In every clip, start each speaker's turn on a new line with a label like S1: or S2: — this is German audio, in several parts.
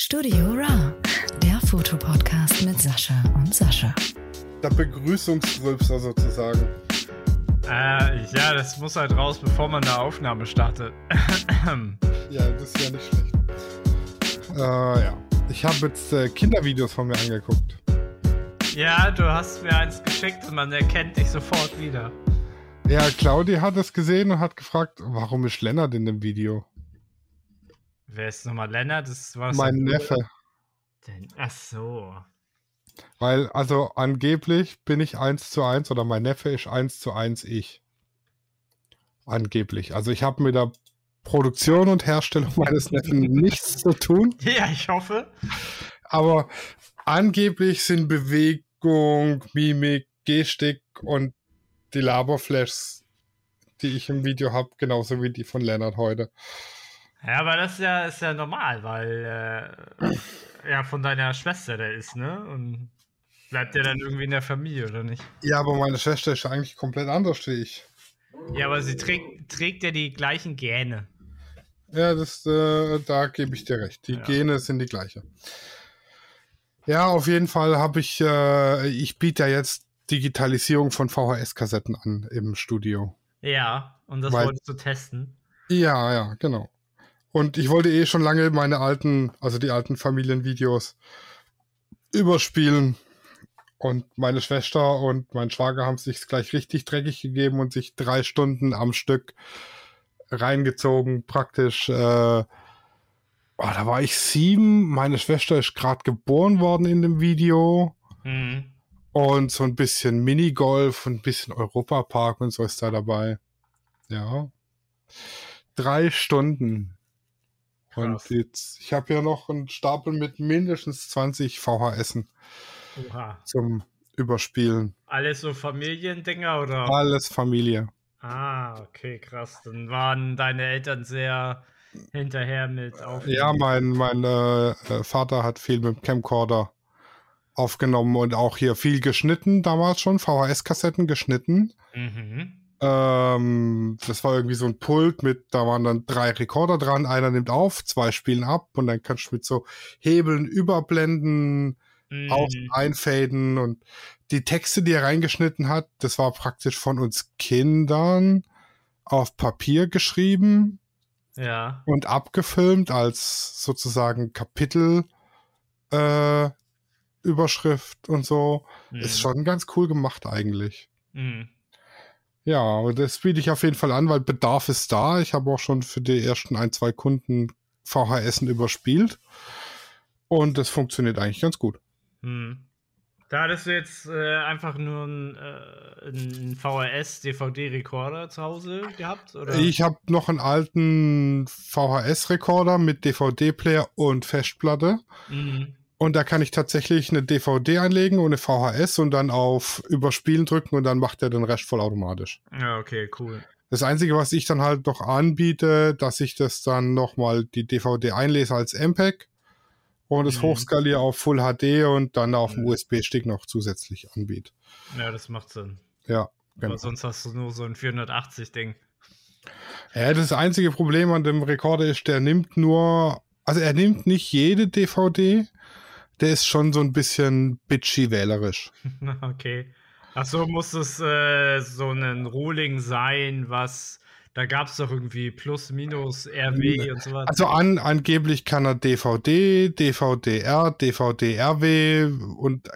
S1: Studio Ra, der Fotopodcast mit Sascha und Sascha.
S2: Der Begrüßungsrülpser sozusagen.
S3: Äh, ja, das muss halt raus, bevor man eine Aufnahme startet.
S2: ja, das ist ja nicht schlecht. Äh, ja. Ich habe jetzt äh, Kindervideos von mir angeguckt.
S3: Ja, du hast mir eins geschickt und man erkennt dich sofort wieder.
S2: Ja, Claudia hat es gesehen und hat gefragt, warum ist Lennart in dem Video?
S3: Wer ist nochmal Lennart? Das war
S2: mein Neffe.
S3: Den, ach so.
S2: Weil, also angeblich bin ich 1 zu 1 oder mein Neffe ist 1 zu 1 ich. Angeblich. Also ich habe mit der Produktion und Herstellung meines Neffen nichts zu tun.
S3: Ja, ich hoffe.
S2: Aber angeblich sind Bewegung, Mimik, Gestik und die Laberflashs, die ich im Video habe, genauso wie die von Lennart heute.
S3: Ja, aber das ist ja, ist ja normal, weil äh, ja von deiner Schwester der ist, ne? Und bleibt der dann irgendwie in der Familie, oder nicht?
S2: Ja, aber meine Schwester ist eigentlich komplett anders wie ich.
S3: Ja, aber sie trägt, trägt ja die gleichen Gene.
S2: Ja, das, äh, da gebe ich dir recht. Die ja. Gene sind die gleiche. Ja, auf jeden Fall habe ich, äh, ich biete ja jetzt Digitalisierung von VHS-Kassetten an im Studio.
S3: Ja, und das Weil, wolltest du testen?
S2: Ja, ja, genau. Und ich wollte eh schon lange meine alten, also die alten Familienvideos überspielen. Und meine Schwester und mein Schwager haben sich gleich richtig dreckig gegeben und sich drei Stunden am Stück reingezogen, praktisch. Äh, oh, da war ich sieben. Meine Schwester ist gerade geboren worden in dem Video. Mhm. Und so ein bisschen Minigolf und ein bisschen Europapark und so ist da dabei. Ja. Drei Stunden. Und jetzt, ich habe ja noch einen Stapel mit mindestens 20 VHSen Oha. zum Überspielen.
S3: Alles so Familiendinger oder?
S2: Alles Familie.
S3: Ah, okay, krass. Dann waren deine Eltern sehr hinterher mit
S2: Aufnehmen. Ja, mein, mein äh, äh, Vater hat viel mit dem Camcorder aufgenommen und auch hier viel geschnitten, damals schon, VHS-Kassetten geschnitten. Mhm. Ähm, das war irgendwie so ein Pult mit, da waren dann drei Rekorder dran, einer nimmt auf, zwei spielen ab und dann kannst du mit so Hebeln überblenden, mhm. auch einfaden und die Texte, die er reingeschnitten hat, das war praktisch von uns Kindern auf Papier geschrieben.
S3: Ja.
S2: Und abgefilmt als sozusagen Kapitel äh, Überschrift und so. Mhm. Ist schon ganz cool gemacht eigentlich. Mhm. Ja, das biete ich auf jeden Fall an, weil Bedarf ist da. Ich habe auch schon für die ersten ein, zwei Kunden VHS überspielt. Und das funktioniert eigentlich ganz gut.
S3: Mhm. Da hattest du jetzt äh, einfach nur einen, äh, einen VHS-DVD-Rekorder zu Hause gehabt? Oder?
S2: Ich habe noch einen alten VHS-Rekorder mit DVD-Player und Festplatte. Mhm. Und da kann ich tatsächlich eine DVD einlegen und eine VHS und dann auf Überspielen drücken und dann macht er den Rest vollautomatisch.
S3: Ja, okay, cool.
S2: Das Einzige, was ich dann halt noch anbiete, dass ich das dann nochmal die DVD einlese als MPEG und das mhm. hochskaliere auf Full HD und dann auf dem mhm. USB-Stick noch zusätzlich anbiete.
S3: Ja, das macht Sinn.
S2: Ja,
S3: genau. Aber sonst hast du nur so ein 480-Ding.
S2: Ja, das einzige Problem an dem Rekorder ist, der nimmt nur, also er nimmt nicht jede DVD, der ist schon so ein bisschen bitchy wählerisch.
S3: Okay. Achso, muss es äh, so ein Ruling sein, was da gab es doch irgendwie Plus, Minus, RW und so weiter.
S2: Also an, angeblich kann er DVD, DVD-R, DVD-RW und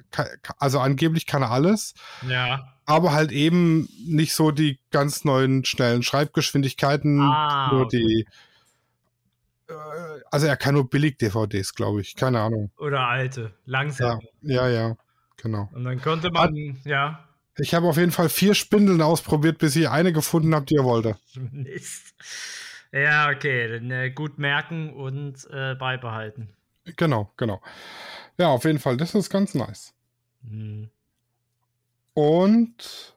S2: also angeblich kann er alles.
S3: Ja.
S2: Aber halt eben nicht so die ganz neuen schnellen Schreibgeschwindigkeiten, ah, nur okay. die also er kann nur billig DVDs, glaube ich. Keine Ahnung.
S3: Oder alte, langsam.
S2: Ja, ja, ja genau.
S3: Und dann konnte man, Hat, ja.
S2: Ich habe auf jeden Fall vier Spindeln ausprobiert, bis ich eine gefunden habe, die er wollte.
S3: Mist. Ja, okay, dann äh, gut merken und äh, beibehalten.
S2: Genau, genau. Ja, auf jeden Fall, das ist ganz nice. Mhm. Und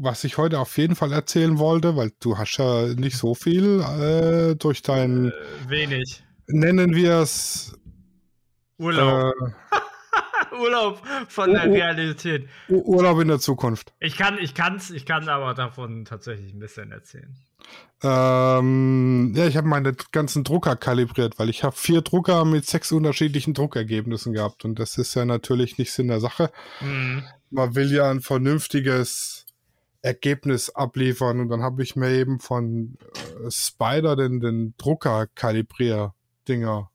S2: was ich heute auf jeden Fall erzählen wollte, weil du hast ja nicht so viel äh, durch dein
S3: äh, wenig.
S2: Nennen wir es
S3: Urlaub.
S2: Äh,
S3: Urlaub von der Realität.
S2: Urlaub in der Zukunft.
S3: Ich kann, ich kann's, ich kann aber davon tatsächlich ein bisschen erzählen.
S2: Ähm, ja, ich habe meine ganzen Drucker kalibriert, weil ich habe vier Drucker mit sechs unterschiedlichen Druckergebnissen gehabt und das ist ja natürlich nicht Sinn der Sache.
S3: Mhm.
S2: Man will ja ein vernünftiges Ergebnis abliefern und dann habe ich mir eben von äh, Spider den, den Drucker-Kalibrier-Dinger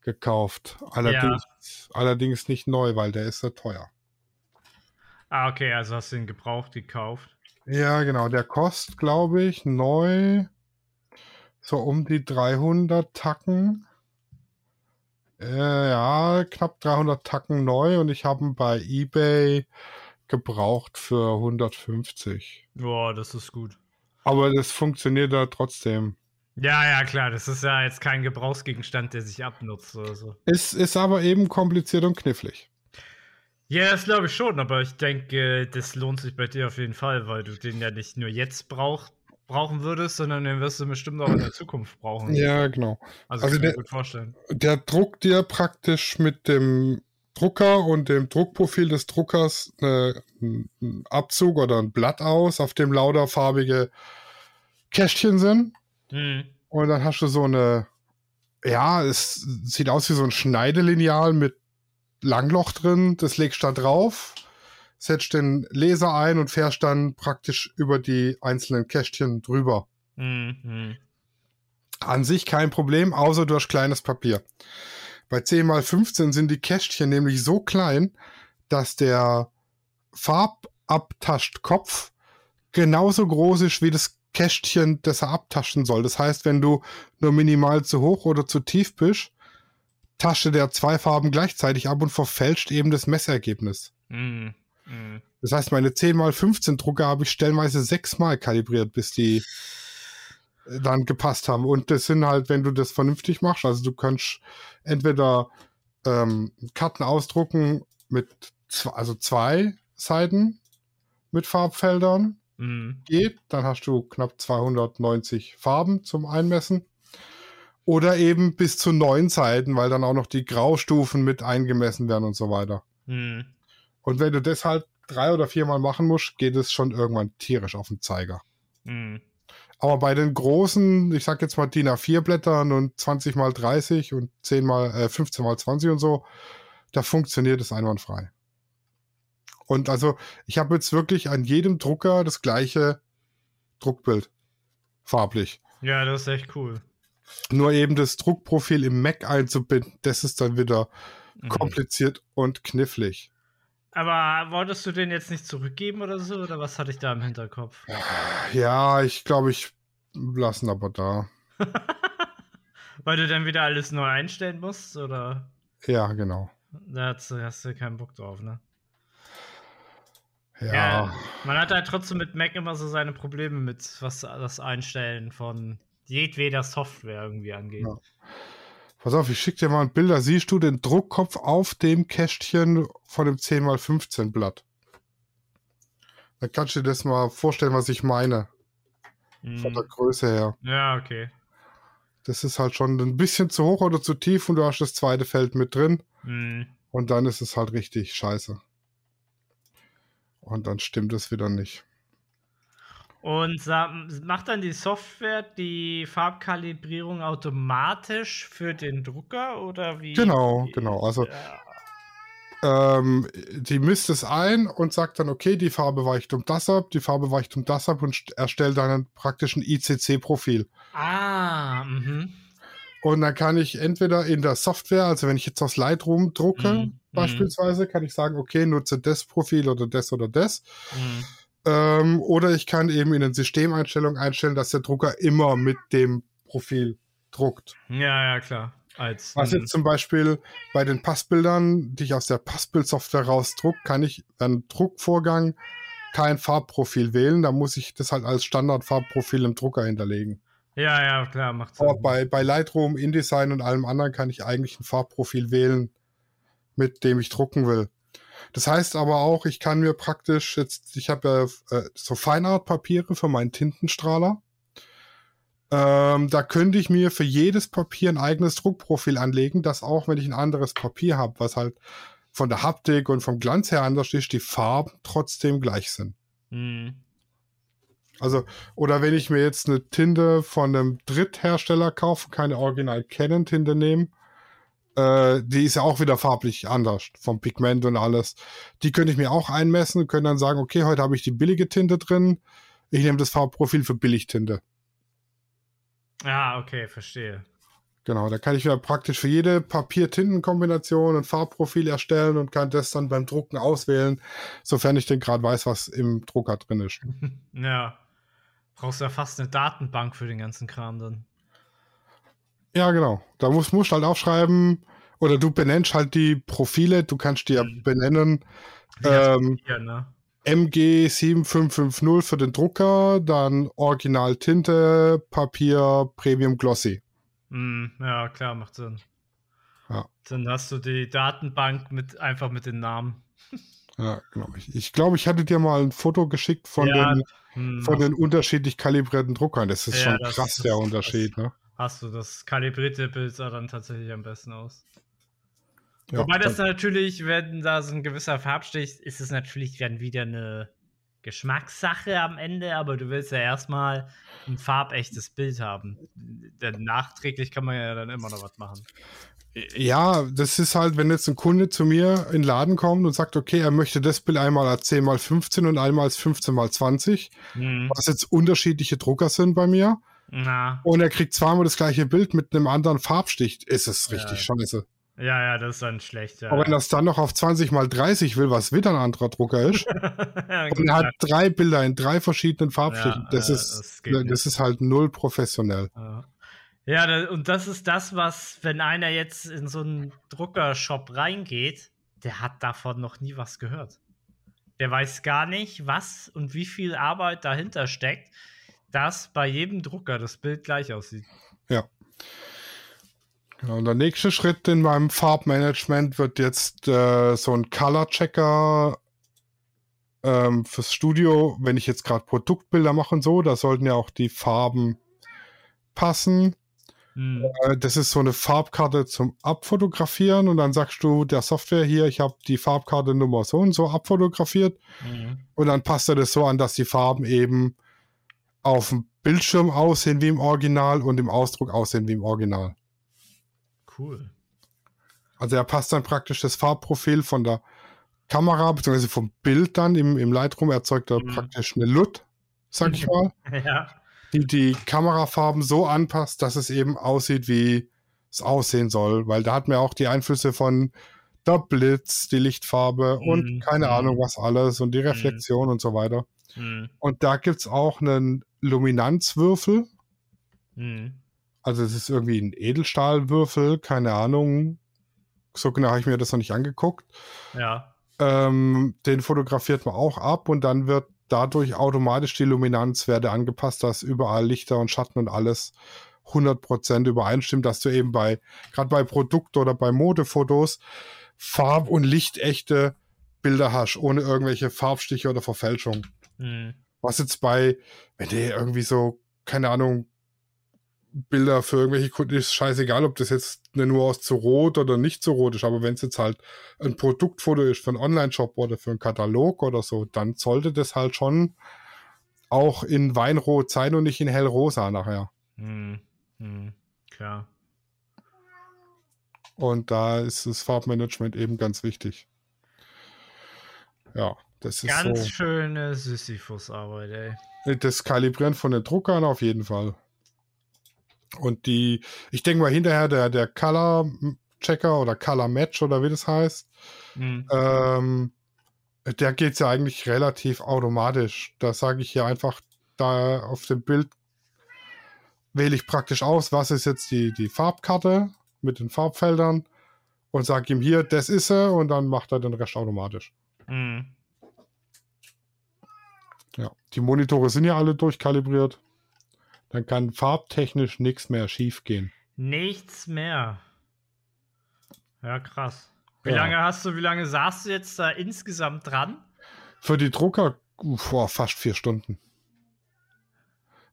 S2: gekauft. Allerdings, allerdings nicht neu, weil der ist ja teuer.
S3: Ah, okay, also hast du ihn gebraucht gekauft.
S2: Ja, genau. Der kostet, glaube ich, neu so um die 300 Tacken. Äh, ja, knapp 300 Tacken neu und ich habe ihn bei eBay gebraucht für 150.
S3: Boah, das ist gut.
S2: Aber das funktioniert da trotzdem.
S3: Ja, ja, klar, das ist ja jetzt kein Gebrauchsgegenstand, der sich abnutzt oder so.
S2: Es ist aber eben kompliziert und knifflig.
S3: Ja, das glaube ich schon, aber ich denke, das lohnt sich bei dir auf jeden Fall, weil du den ja nicht nur jetzt brauch, brauchen würdest, sondern den wirst du bestimmt auch in der Zukunft brauchen.
S2: Ja, genau.
S3: Also,
S2: also der-
S3: mir gut vorstellen.
S2: Der druckt dir praktisch mit dem Drucker und dem Druckprofil des Druckers einen Abzug oder ein Blatt aus, auf dem lauter farbige Kästchen sind.
S3: Mhm.
S2: Und dann hast du so eine, ja, es sieht aus wie so ein Schneidelineal mit Langloch drin. Das legst du da drauf, setzt den Laser ein und fährst dann praktisch über die einzelnen Kästchen drüber.
S3: Mhm. Mhm.
S2: An sich kein Problem, außer durch kleines Papier. Bei 10 x 15 sind die Kästchen nämlich so klein, dass der Farbabtaschtkopf genauso groß ist wie das Kästchen, das er abtaschen soll. Das heißt, wenn du nur minimal zu hoch oder zu tief bist, tasche der zwei Farben gleichzeitig ab und verfälscht eben das Messergebnis.
S3: Mhm.
S2: Das heißt, meine 10 x 15 Drucker habe ich stellenweise sechsmal kalibriert, bis die dann gepasst haben. Und das sind halt, wenn du das vernünftig machst, also du kannst entweder ähm, Karten ausdrucken mit zwei, also zwei Seiten mit Farbfeldern,
S3: Mhm.
S2: geht, dann hast du knapp 290 Farben zum Einmessen. Oder eben bis zu neun Seiten, weil dann auch noch die Graustufen mit eingemessen werden und so weiter.
S3: Mhm.
S2: Und wenn du das halt drei oder viermal machen musst, geht es schon irgendwann tierisch auf den Zeiger.
S3: Mhm.
S2: Aber bei den großen, ich sag jetzt mal DIN A4 Blättern und 20 mal 30 und 10 mal, äh, 15 mal 20 und so, da funktioniert es einwandfrei. Und also, ich habe jetzt wirklich an jedem Drucker das gleiche Druckbild. Farblich.
S3: Ja, das ist echt cool.
S2: Nur eben das Druckprofil im Mac einzubinden, das ist dann wieder
S3: Mhm.
S2: kompliziert und knifflig.
S3: Aber wolltest du den jetzt nicht zurückgeben oder so? Oder was hatte ich da im Hinterkopf?
S2: Ja, ich glaube, ich lassen aber da.
S3: Weil du dann wieder alles neu einstellen musst? Oder
S2: Ja, genau.
S3: da hast du, hast du keinen Bock drauf, ne?
S2: Ja.
S3: Man hat halt trotzdem mit Mac immer so seine Probleme mit, was das Einstellen von jedweder Software irgendwie angeht.
S2: Ja. Pass auf, ich schicke dir mal ein Bild, da siehst du den Druckkopf auf dem Kästchen von dem 10x15 Blatt. Da kannst du dir das mal vorstellen, was ich meine, von der
S3: Mhm.
S2: Größe her.
S3: Ja, okay.
S2: Das ist halt schon ein bisschen zu hoch oder zu tief und du hast das zweite Feld mit drin
S3: Mhm.
S2: und dann ist es halt richtig scheiße. Und dann stimmt es wieder nicht.
S3: Und macht dann die Software die Farbkalibrierung automatisch für den Drucker oder wie?
S2: Genau, genau. Also
S3: Ja.
S2: ähm, die misst es ein und sagt dann, okay, die Farbe weicht um das ab, die Farbe weicht um das ab und st- erstellt dann einen praktischen ICC-Profil.
S3: Ah, mhm.
S2: Und dann kann ich entweder in der Software, also wenn ich jetzt aus Lightroom drucke,
S3: Mhm,
S2: beispielsweise, kann ich sagen, okay, nutze das Profil oder das oder das.
S3: Mhm.
S2: Ähm, oder ich kann eben in den Systemeinstellungen einstellen, dass der Drucker immer mit dem Profil druckt.
S3: Ja, ja, klar. Als,
S2: Was
S3: mhm.
S2: jetzt zum Beispiel bei den Passbildern, die ich aus der Passbildsoftware rausdruck, kann ich beim Druckvorgang kein Farbprofil wählen. Da muss ich das halt als Standardfarbprofil im Drucker hinterlegen.
S3: Ja, ja, klar, macht Sinn.
S2: Aber bei, bei Lightroom, InDesign und allem anderen kann ich eigentlich ein Farbprofil wählen, mit dem ich drucken will. Das heißt aber auch, ich kann mir praktisch jetzt, ich habe ja äh, so Feinart-Papiere für meinen Tintenstrahler. Ähm, da könnte ich mir für jedes Papier ein eigenes Druckprofil anlegen, dass auch wenn ich ein anderes Papier habe, was halt von der Haptik und vom Glanz her anders ist, die Farben trotzdem gleich sind.
S3: Mhm.
S2: Also, oder wenn ich mir jetzt eine Tinte von einem Dritthersteller kaufe, keine Original Canon Tinte nehme, äh, die ist ja auch wieder farblich anders, vom Pigment und alles. Die könnte ich mir auch einmessen und könnte dann sagen, okay, heute habe ich die billige Tinte drin, ich nehme das Farbprofil für Billigtinte.
S3: Ah, okay, verstehe.
S2: Genau, da kann ich ja praktisch für jede Papier-Tinten-Kombination ein Farbprofil erstellen und kann das dann beim Drucken auswählen, sofern ich denn gerade weiß, was im Drucker drin ist.
S3: ja. Brauchst ja fast eine Datenbank für den ganzen Kram dann.
S2: Ja, genau. Da musst du halt aufschreiben, oder du benennst halt die Profile, du kannst die ja
S3: Mhm.
S2: benennen.
S3: Das
S2: Ähm,
S3: Papier, ne?
S2: MG7550 für den Drucker, dann Original Tinte, Papier, Premium Glossy.
S3: Mm, ja, klar, macht Sinn.
S2: Ja.
S3: Dann hast du die Datenbank mit einfach mit den Namen.
S2: Ja, genau. Ich, ich glaube, ich hatte dir mal ein Foto geschickt von,
S3: Ja,
S2: den,
S3: Hm,
S2: von den unterschiedlich kalibrierten Druckern. Das ist
S3: Ja,
S2: schon
S3: das-
S2: krass,
S3: das-
S2: der
S3: das-
S2: Unterschied. Ne?
S3: Hast du das kalibrierte Bild sah dann tatsächlich am besten aus.
S2: Ja,
S3: Wobei das natürlich, wenn da so ein gewisser Farbstich ist, es natürlich dann wieder eine Geschmackssache am Ende, aber du willst ja erstmal ein farbechtes Bild haben. Denn nachträglich kann man ja dann immer noch was machen.
S2: Ja, das ist halt, wenn jetzt ein Kunde zu mir in den Laden kommt und sagt, okay, er möchte das Bild einmal als 10 x 15 und einmal als 15 x 20,
S3: Hm.
S2: was jetzt unterschiedliche Drucker sind bei mir,
S3: Na,
S2: und er kriegt zweimal das gleiche Bild mit einem anderen Farbstich, ist es
S3: Ja.
S2: richtig scheiße.
S3: ja, ja, das ist dann schlecht. Ja.
S2: Aber wenn er es dann noch auf 20 x 30 will, was wieder ein anderer Drucker ist,
S3: Ja,
S2: und er hat drei Bilder in drei verschiedenen Farbstichen,
S3: Ja,
S2: das,
S3: äh,
S2: ist,
S3: das
S2: das ist halt null professionell.
S3: Ja, ja da, und das ist das, was, wenn einer jetzt in so einen Druckershop reingeht, der hat davon noch nie was gehört. Der weiß gar nicht, was und wie viel Arbeit dahinter steckt, dass bei jedem Drucker das Bild gleich aussieht.
S2: Genau, und der nächste Schritt in meinem Farbmanagement wird jetzt äh, so ein Color Checker ähm, fürs Studio, wenn ich jetzt gerade Produktbilder mache und so, da sollten ja auch die Farben passen.
S3: Hm.
S2: Äh, das ist so eine Farbkarte zum Abfotografieren und dann sagst du der Software hier, ich habe die Farbkarte Nummer so und so abfotografiert
S3: Mhm.
S2: und dann passt er das so an, dass die Farben eben auf dem Bildschirm aussehen wie im Original und im Ausdruck aussehen wie im Original.
S3: Cool.
S2: Also er passt dann praktisch das Farbprofil von der Kamera bzw. vom Bild dann im, im Lightroom erzeugt er
S3: Mhm.
S2: praktisch eine LUT, sag ich mal,
S3: Ja.
S2: die die Kamerafarben so anpasst, dass es eben aussieht, wie es aussehen soll, weil da hat man auch die Einflüsse von der Blitz, die Lichtfarbe
S3: Mhm.
S2: und keine
S3: Mhm.
S2: Ahnung was alles und die Reflexion und so weiter.
S3: Hm.
S2: Und da gibt's auch einen Luminanzwürfel,
S3: Hm.
S2: also es ist irgendwie ein Edelstahlwürfel, keine Ahnung, so genau habe ich mir das noch nicht angeguckt.
S3: Ja.
S2: Ähm, den fotografiert man auch ab und dann wird dadurch automatisch die Luminanzwerte angepasst, dass überall Lichter und Schatten und alles 100% übereinstimmt, dass du eben bei, gerade bei Produkt- oder bei Modefotos, farb- und lichtechte Bilder hast, ohne irgendwelche Farbstiche oder Verfälschung.
S3: Hm.
S2: Was jetzt bei, wenn du irgendwie so, keine Ahnung, Bilder für irgendwelche Kunden ist scheißegal, ob das jetzt eine Nuance zu rot oder nicht zu rot ist, aber wenn es jetzt halt ein Produktfoto ist für einen Online-Shop oder für einen Katalog oder so, dann sollte das halt schon auch in Weinrot sein und nicht in hellrosa nachher.
S3: Hm. Hm. Klar.
S2: Und da ist das Farbmanagement eben ganz wichtig. Ja, das ist
S3: Ganz
S2: so.
S3: schöne Sisyphus-Arbeit, ey.
S2: Das Kalibrieren von den Druckern auf jeden Fall. Und die, ich denke mal hinterher der, der Color Checker oder Color Match oder wie das heißt,
S3: Hm.
S2: ähm, der geht ja eigentlich relativ automatisch. Da sage ich hier einfach, da auf dem Bild wähle ich praktisch aus, was ist jetzt die, die Farbkarte mit den Farbfeldern und sage ihm hier, das ist er und dann macht er den Rest automatisch.
S3: Hm.
S2: Ja, die Monitore sind ja alle durchkalibriert. Dann kann farbtechnisch nichts mehr schief gehen.
S3: Nichts mehr. Ja, krass. Wie
S2: Ja.
S3: lange hast du, wie lange saßt du jetzt da insgesamt dran?
S2: Für die Drucker boah, fast vier Stunden.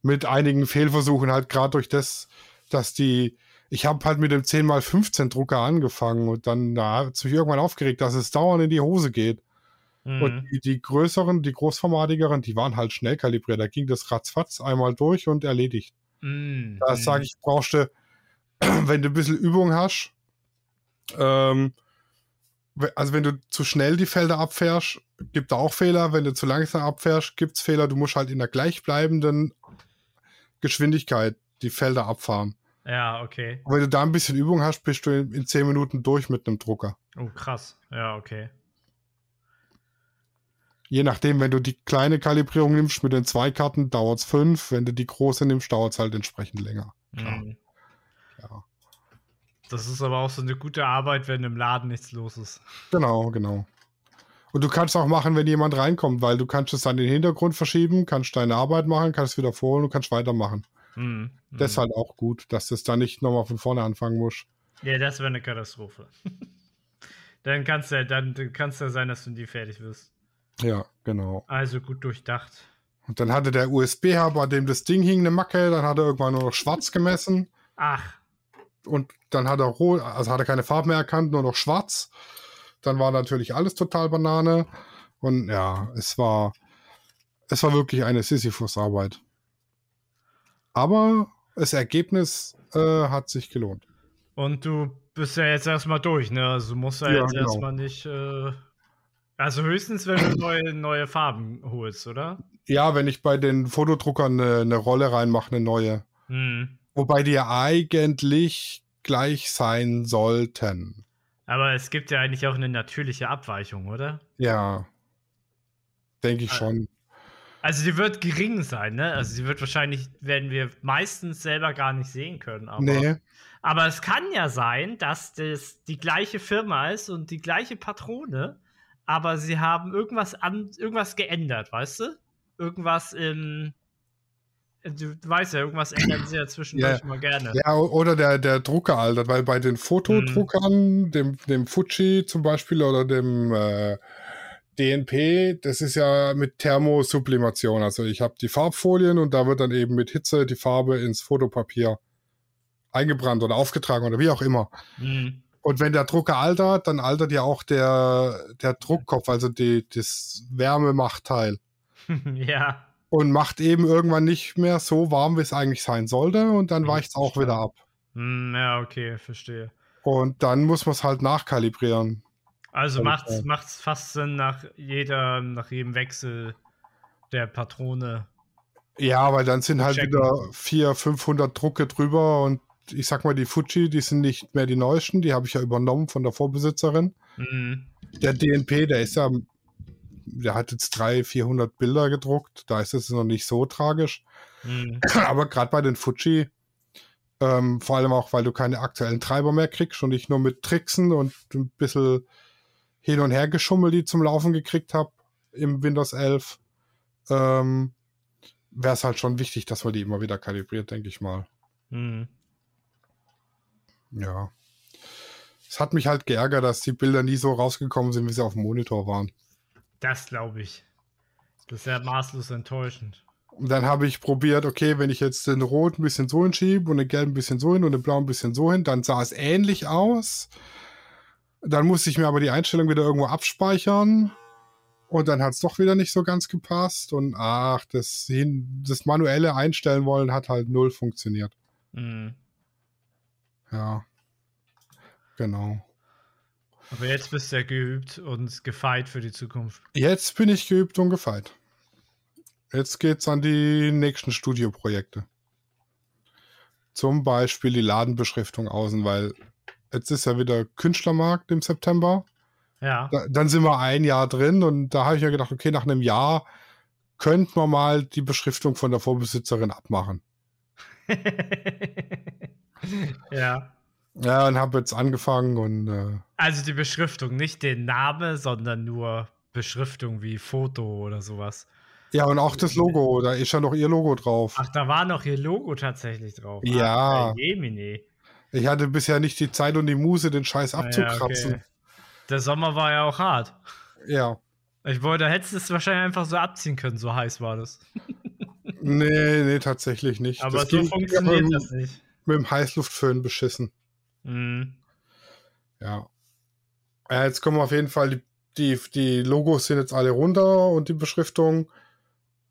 S2: Mit einigen Fehlversuchen halt gerade durch das, dass die ich habe halt mit dem 10x15 Drucker angefangen und dann da hat es mich irgendwann aufgeregt, dass es dauernd in die Hose geht.
S3: Mhm.
S2: Und die, die größeren, die großformatigeren, die waren halt schnell kalibriert. Da ging das ratzfatz einmal durch und erledigt.
S3: Mhm.
S2: Da sage ich, brauchst du, wenn du ein bisschen Übung hast, ähm, also wenn du zu schnell die Felder abfährst, gibt da auch Fehler. Wenn du zu langsam abfährst, gibt es Fehler. Du musst halt in der gleichbleibenden Geschwindigkeit die Felder abfahren.
S3: Ja, okay.
S2: Und wenn du da ein bisschen Übung hast, bist du in, in 10 Minuten durch mit einem Drucker.
S3: Oh, krass. Ja, okay.
S2: Je nachdem, wenn du die kleine Kalibrierung nimmst mit den zwei Karten, dauert es fünf. Wenn du die große nimmst, dauert es halt entsprechend länger.
S3: Mhm.
S2: Ja.
S3: Das ist aber auch so eine gute Arbeit, wenn im Laden nichts los ist.
S2: Genau, genau. Und du kannst auch machen, wenn jemand reinkommt, weil du kannst es dann in den Hintergrund verschieben, kannst deine Arbeit machen, kannst wieder vorholen und kannst weitermachen.
S3: Mhm.
S2: Das ist
S3: Mhm.
S2: halt auch gut, dass du es dann nicht nochmal von vorne anfangen musst.
S3: Ja, das wäre eine Katastrophe. dann kannst du dann kann's ja sein, dass du nie fertig wirst.
S2: Ja, genau.
S3: Also gut durchdacht.
S2: Und dann hatte der USB-Hub, an dem das Ding hing, eine Macke, dann hat er irgendwann nur noch schwarz gemessen
S3: Ach,
S2: und dann hat er rot, also hat er keine Farbe mehr erkannt, nur noch schwarz. Dann war natürlich alles total Banane. Und ja, es war, es war wirklich eine Sisyphus-Arbeit. Aber das Ergebnis äh, hat sich gelohnt.
S3: und du bist ja jetzt erstmal durch, ne? Also musst ja,
S2: Ja,
S3: jetzt
S2: genau.
S3: erstmal nicht. Äh, also höchstens, wenn du neue, neue Farben holst, oder?
S2: Ja, wenn ich bei den Fotodruckern eine, eine Rolle reinmache, eine neue.
S3: Hm.
S2: Wobei die ja eigentlich gleich sein sollten.
S3: Aber es gibt ja eigentlich auch eine natürliche Abweichung, oder?
S2: Ja. Denke ich
S3: Ah.
S2: schon.
S3: Also die wird gering sein, ne? Also sie wird wahrscheinlich, werden wir meistens selber gar nicht sehen können. Aber,
S2: Nee.
S3: aber es kann ja sein, dass das die gleiche Firma ist und die gleiche Patrone, aber sie haben irgendwas an, irgendwas geändert, weißt du? Irgendwas im. Du weißt ja, irgendwas ändern sie ja zwischendurch
S2: Ja.
S3: mal gerne.
S2: Ja, oder der, der Drucker altert, weil bei den Fotodruckern, dem, dem Fuji zum Beispiel oder dem äh, DNP, das ist ja mit Thermosublimation. Also ich habe die Farbfolien und da wird dann eben mit Hitze die Farbe ins Fotopapier eingebrannt oder aufgetragen oder wie auch immer.
S3: Hm.
S2: Und wenn der Drucker altert, dann altert ja auch der, der Druckkopf, also die, das Wärmemachtteil.
S3: ja.
S2: Und macht eben irgendwann nicht mehr so warm, wie es eigentlich sein sollte. Und dann
S3: Ja,
S2: weicht es auch wieder ab.
S3: Hm, ja, okay, verstehe.
S2: Und dann muss man es halt nachkalibrieren.
S3: Also
S2: klar.
S3: macht's fast Sinn nach jeder, nach jedem Wechsel der Patrone.
S2: Ja, weil dann sind halt
S3: Checken.
S2: wieder 400, 500 Drucke drüber. Und ich sag mal, die Fuji, die sind nicht mehr die neuesten. Die habe ich ja übernommen von der Vorbesitzerin.
S3: Mhm.
S2: Der DNP, der ist ja, der hat jetzt 300, 400 Bilder gedruckt. Da ist es noch nicht so tragisch.
S3: Mhm.
S2: Aber gerade bei den Fuji, ähm, vor allem auch, weil du keine aktuellen Treiber mehr kriegst und ich nur mit Tricksen und ein bisschen hin und her geschummelt die zum Laufen gekriegt habe im Windows 11, ähm, wäre es halt schon wichtig, dass man die immer wieder kalibriert, denke ich mal.
S3: Mhm.
S2: Ja. Es hat mich halt geärgert, dass die Bilder nie so rausgekommen sind, wie sie auf dem Monitor waren.
S3: Das glaube ich. Das ist ja maßlos enttäuschend.
S2: Und dann habe ich probiert, okay, wenn ich jetzt den Rot ein bisschen so hinschiebe und den Gelb ein bisschen so hin und den Blau ein bisschen so hin, dann sah es ähnlich aus. Dann musste ich mir aber die Einstellung wieder irgendwo abspeichern. Und dann hat es doch wieder nicht so ganz gepasst. Und ach, das, hin, das manuelle Einstellen wollen hat halt null funktioniert.
S3: Mhm.
S2: Ja. Genau.
S3: Aber jetzt bist du ja geübt und gefeit für die Zukunft.
S2: Jetzt bin ich geübt und gefeit. Jetzt geht's an die nächsten Studioprojekte. Zum Beispiel die Ladenbeschriftung außen, weil jetzt ist ja wieder Künstlermarkt im September.
S3: Ja.
S2: Da, dann sind wir ein Jahr drin und da habe ich mir gedacht, okay, nach einem Jahr könnten wir mal die Beschriftung von der Vorbesitzerin abmachen.
S3: ja.
S2: Ja, und habe jetzt angefangen und äh,
S3: Also die Beschriftung, nicht den Name, sondern nur Beschriftung wie Foto oder sowas.
S2: ja, und auch das Logo, da ist ja noch ihr Logo drauf.
S3: Ach, da war noch ihr Logo tatsächlich drauf.
S2: Ja.
S3: Ach, Jemine.
S2: Ich hatte bisher nicht die Zeit und die Muße, den Scheiß
S3: Ja,
S2: abzukratzen.
S3: okay. Der Sommer war ja auch hart.
S2: Ja.
S3: Ich wollte, da hättest du es wahrscheinlich einfach so abziehen können, so heiß war das.
S2: Nee, nee, tatsächlich nicht.
S3: Aber
S2: Das
S3: so funktioniert das nicht.
S2: Mit dem Heißluftföhn beschissen.
S3: Mhm.
S2: Ja. ja. Jetzt kommen auf jeden Fall die, die, die Logos sind jetzt alle runter und die Beschriftung.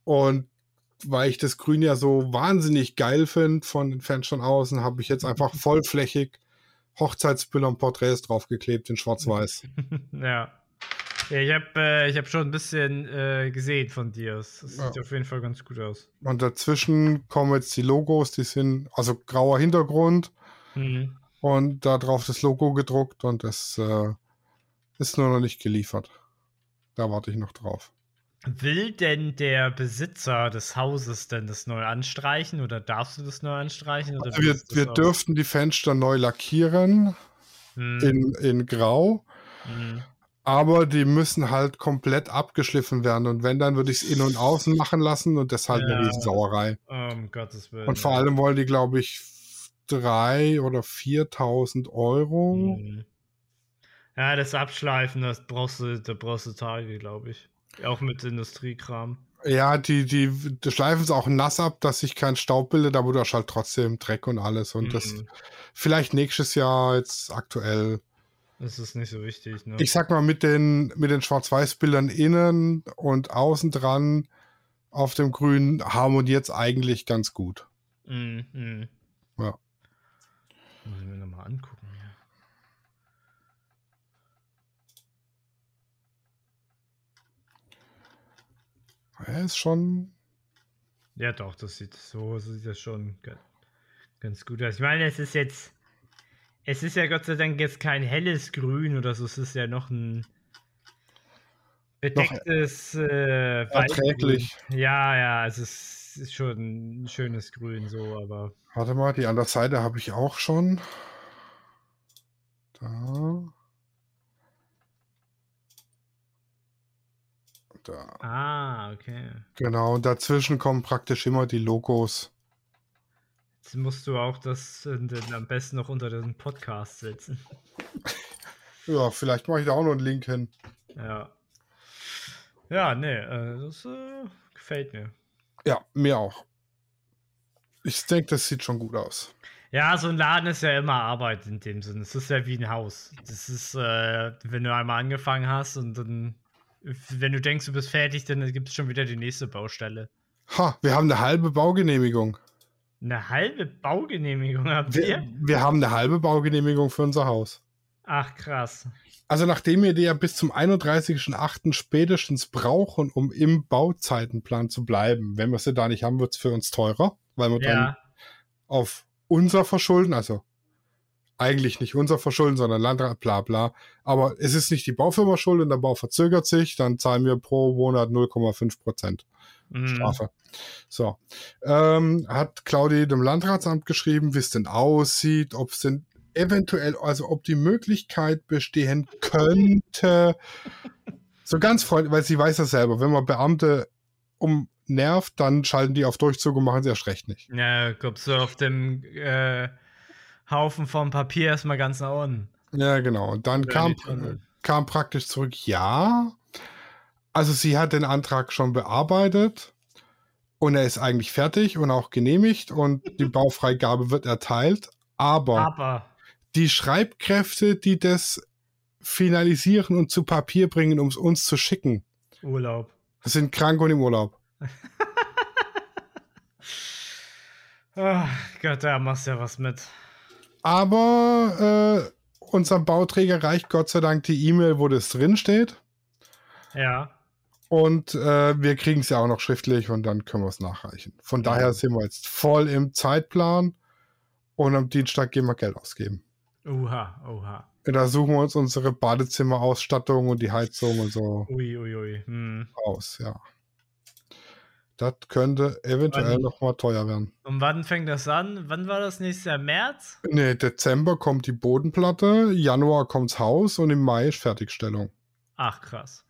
S2: Und weil ich das Grün ja so wahnsinnig geil finde von den Fenstern außen, habe ich jetzt einfach vollflächig Hochzeitsbilder und Porträts draufgeklebt in Schwarz-Weiß.
S3: ja. Ja, ich habe äh, hab schon ein bisschen äh, gesehen von dir. Das sieht
S2: Ja.
S3: auf jeden Fall ganz gut aus.
S2: Und dazwischen kommen jetzt die Logos, die sind, also grauer Hintergrund
S3: Mhm.
S2: und da drauf das Logo gedruckt und das äh, ist nur noch nicht geliefert. Da warte ich noch drauf.
S3: Will denn der Besitzer des Hauses denn das neu anstreichen oder darfst du das neu anstreichen?
S2: Also wir, wir dürften die Fenster neu lackieren
S3: Mhm.
S2: in, in Grau,
S3: Mhm.
S2: Aber die müssen halt komplett abgeschliffen werden. Und wenn, dann würde ich es innen und außen machen lassen und das ist halt
S3: Ja.
S2: eine Riesensauerei.
S3: Um Gottes Willen.
S2: Und vor allem wollen die, glaube ich, drei oder 4.000 Euro.
S3: Mhm. Ja, das Abschleifen, das brauchst du, da brauchst du Tage, glaube ich. Auch mit Industriekram.
S2: Ja, die, die, die schleifen es auch nass ab, dass sich kein Staub bildet, aber du hast halt trotzdem Dreck und alles. Und das
S3: Mhm.
S2: vielleicht nächstes Jahr jetzt aktuell.
S3: Das ist nicht so wichtig, ne?
S2: Ich sag mal, mit den, mit den Schwarz-Weiß-Bildern innen und außen dran auf dem Grün harmoniert es eigentlich ganz gut.
S3: Mhm. Mhm.
S2: Ja.
S3: Muss ich mir nochmal angucken. Ja.
S2: Ja, ist schon.
S3: Ja, doch, das sieht so sieht das schon ganz, ganz gut aus. Ich meine, es ist jetzt, es ist ja Gott sei Dank jetzt kein helles Grün oder so, es ist ja noch ein bedecktes äh,
S2: Erträglich.
S3: Ja, ja, es ist schon ein schönes Grün so, aber
S2: Warte mal, die andere Seite habe ich auch schon. Da. Da.
S3: ah, okay.
S2: Genau, und dazwischen kommen praktisch immer die Logos.
S3: Jetzt musst du auch das äh, am besten noch unter den Podcast setzen.
S2: Ja, vielleicht mache ich da auch noch einen Link hin.
S3: Ja. Ja, nee, äh, das äh, gefällt mir.
S2: Ja, mir auch. Ich denke, das sieht schon gut aus.
S3: Ja, so ein Laden ist ja immer Arbeit in dem Sinne. Es ist ja wie ein Haus. Das ist, äh, wenn du einmal angefangen hast und dann, wenn du denkst, du bist fertig, dann gibt es schon wieder die nächste Baustelle.
S2: Ha, wir haben eine halbe Baugenehmigung.
S3: Eine halbe Baugenehmigung habt
S2: Wir,
S3: ihr?
S2: wir haben eine halbe Baugenehmigung für unser Haus.
S3: Ach, krass.
S2: Also nachdem wir die ja bis zum 31.08. spätestens brauchen, um im Bauzeitenplan zu bleiben. Wenn wir sie da nicht haben, wird es für uns teurer, weil wir dann
S3: Ja.
S2: auf unser Verschulden, also eigentlich nicht unser Verschulden, sondern Landrat, bla bla. Aber es ist nicht die Baufirma schuld und der Bau verzögert sich, dann zahlen wir pro Monat 0,5 Prozent
S3: Mhm.
S2: Strafe. So. Ähm, hat Claudi dem Landratsamt geschrieben, wie es denn aussieht, ob es denn eventuell, also ob die Möglichkeit bestehen könnte, so ganz freundlich, weil sie weiß das selber, wenn man Beamte umnervt, dann schalten die auf Durchzug und machen sie erst recht nicht.
S3: Ja, kommst du auf dem äh, Haufen vom Papier erstmal ganz nach unten.
S2: Ja, genau. Und dann kam, kam praktisch zurück, ja. Also sie hat den Antrag schon bearbeitet und er ist eigentlich fertig und auch genehmigt und die Baufreigabe wird erteilt. Aber
S3: Aber,
S2: die Schreibkräfte, die das finalisieren und zu Papier bringen, um es uns zu schicken,
S3: Urlaub.
S2: sind krank und im Urlaub.
S3: Ach Gott, da machst du ja was mit.
S2: Aber äh, unserem Bauträger reicht Gott sei Dank die E-Mail, wo das drin steht.
S3: Ja.
S2: Und äh, wir kriegen es ja auch noch schriftlich und dann können wir es nachreichen. Von daher sind wir jetzt voll im Zeitplan und am Dienstag gehen wir Geld ausgeben.
S3: Oha, oha.
S2: Da suchen wir uns unsere Badezimmerausstattung und die Heizung und so
S3: Ui, ui, ui. Hm.
S2: aus, ja. Das könnte eventuell
S3: Wann-
S2: noch mal teuer werden.
S3: Und wann fängt das an? Wann war das nächstes Jahr? März?
S2: Nee, Dezember kommt die Bodenplatte, Januar kommt's Haus und im Mai ist Fertigstellung.
S3: Ach, krass.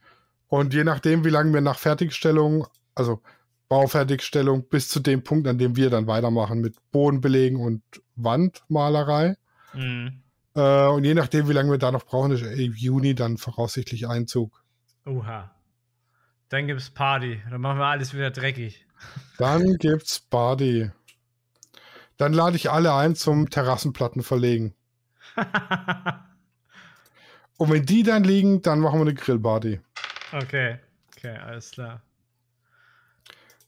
S2: Und je nachdem, wie lange wir nach Fertigstellung, also Baufertigstellung, bis zu dem Punkt, an dem wir dann weitermachen mit Bodenbelegen und Wandmalerei.
S3: Hm.
S2: Äh, und je nachdem, wie lange wir da noch brauchen, ist im Juni dann voraussichtlich Einzug.
S3: Oha. Dann gibt's Party. Dann machen wir alles wieder dreckig.
S2: Dann gibt's Party. Dann lade ich alle ein zum Terrassenplatten verlegen. Und wenn die dann liegen, dann machen wir eine Grillparty.
S3: okay, okay, alles klar.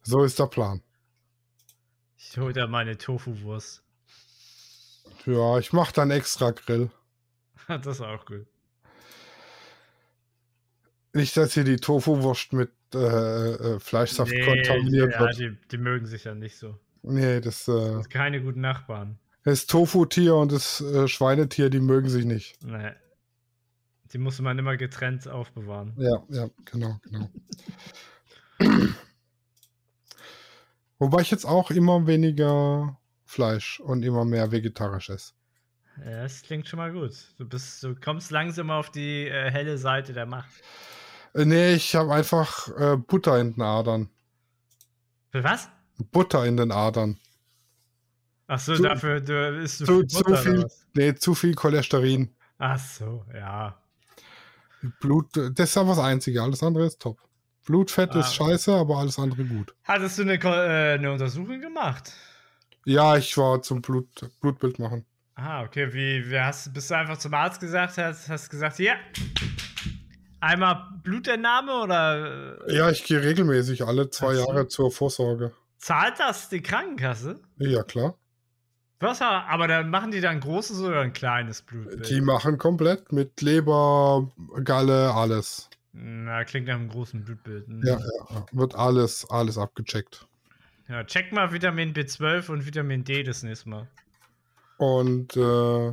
S2: So ist der Plan.
S3: Ich hole da meine Tofu-Wurst.
S2: Ja, ich mache dann extra Grill.
S3: das ist auch gut.
S2: Nicht, dass hier die Tofu-Wurst mit äh, äh, Fleischsaft kontaminiert
S3: ja,
S2: wird.
S3: die, die mögen sich ja nicht so.
S2: Nee, das, äh,
S3: Das sind keine guten Nachbarn.
S2: das Tofu-Tier und das äh, Schweinetier, die mögen sich nicht.
S3: Nee. Die muss man immer getrennt aufbewahren.
S2: Ja, ja, genau, genau. Wobei ich jetzt auch immer weniger Fleisch und immer mehr vegetarisch esse.
S3: Ja, das klingt schon mal gut. Du bist, du kommst langsam auf die äh, helle Seite der Macht.
S2: Äh, nee, ich habe einfach äh, Butter in den Adern.
S3: Für was?
S2: Butter in den Adern.
S3: Ach so,
S2: Zu-
S3: dafür du isst du
S2: Zu,
S3: viel
S2: zu
S3: Butter,
S2: viel,
S3: was?
S2: nee, zu viel Cholesterin.
S3: Ach so, ja.
S2: Blut, das ist aber das Einzige, alles andere ist top. Blutfett
S3: Ah.
S2: ist scheiße, aber alles andere gut.
S3: Hattest du eine, äh, eine Untersuchung gemacht?
S2: Ja, ich war zum Blut, Blutbild machen.
S3: Ah, okay. Wie, wie hast, bist du einfach zum Arzt gesagt, hast, hast gesagt, ja. Einmal Blutentnahme oder äh,
S2: Ja, ich gehe regelmäßig alle zwei
S3: Ach so.
S2: Jahre zur Vorsorge.
S3: zahlt das die Krankenkasse?
S2: Ja, klar.
S3: Was, aber dann machen die dann ein großes oder ein kleines Blutbild?
S2: Die machen komplett mit Leber, Galle, alles.
S3: Na, klingt nach einem großen Blutbild.
S2: Ja, ja, ja. wird alles, alles abgecheckt.
S3: ja. Check mal Vitamin B12 und Vitamin D das nächste Mal.
S2: Und äh,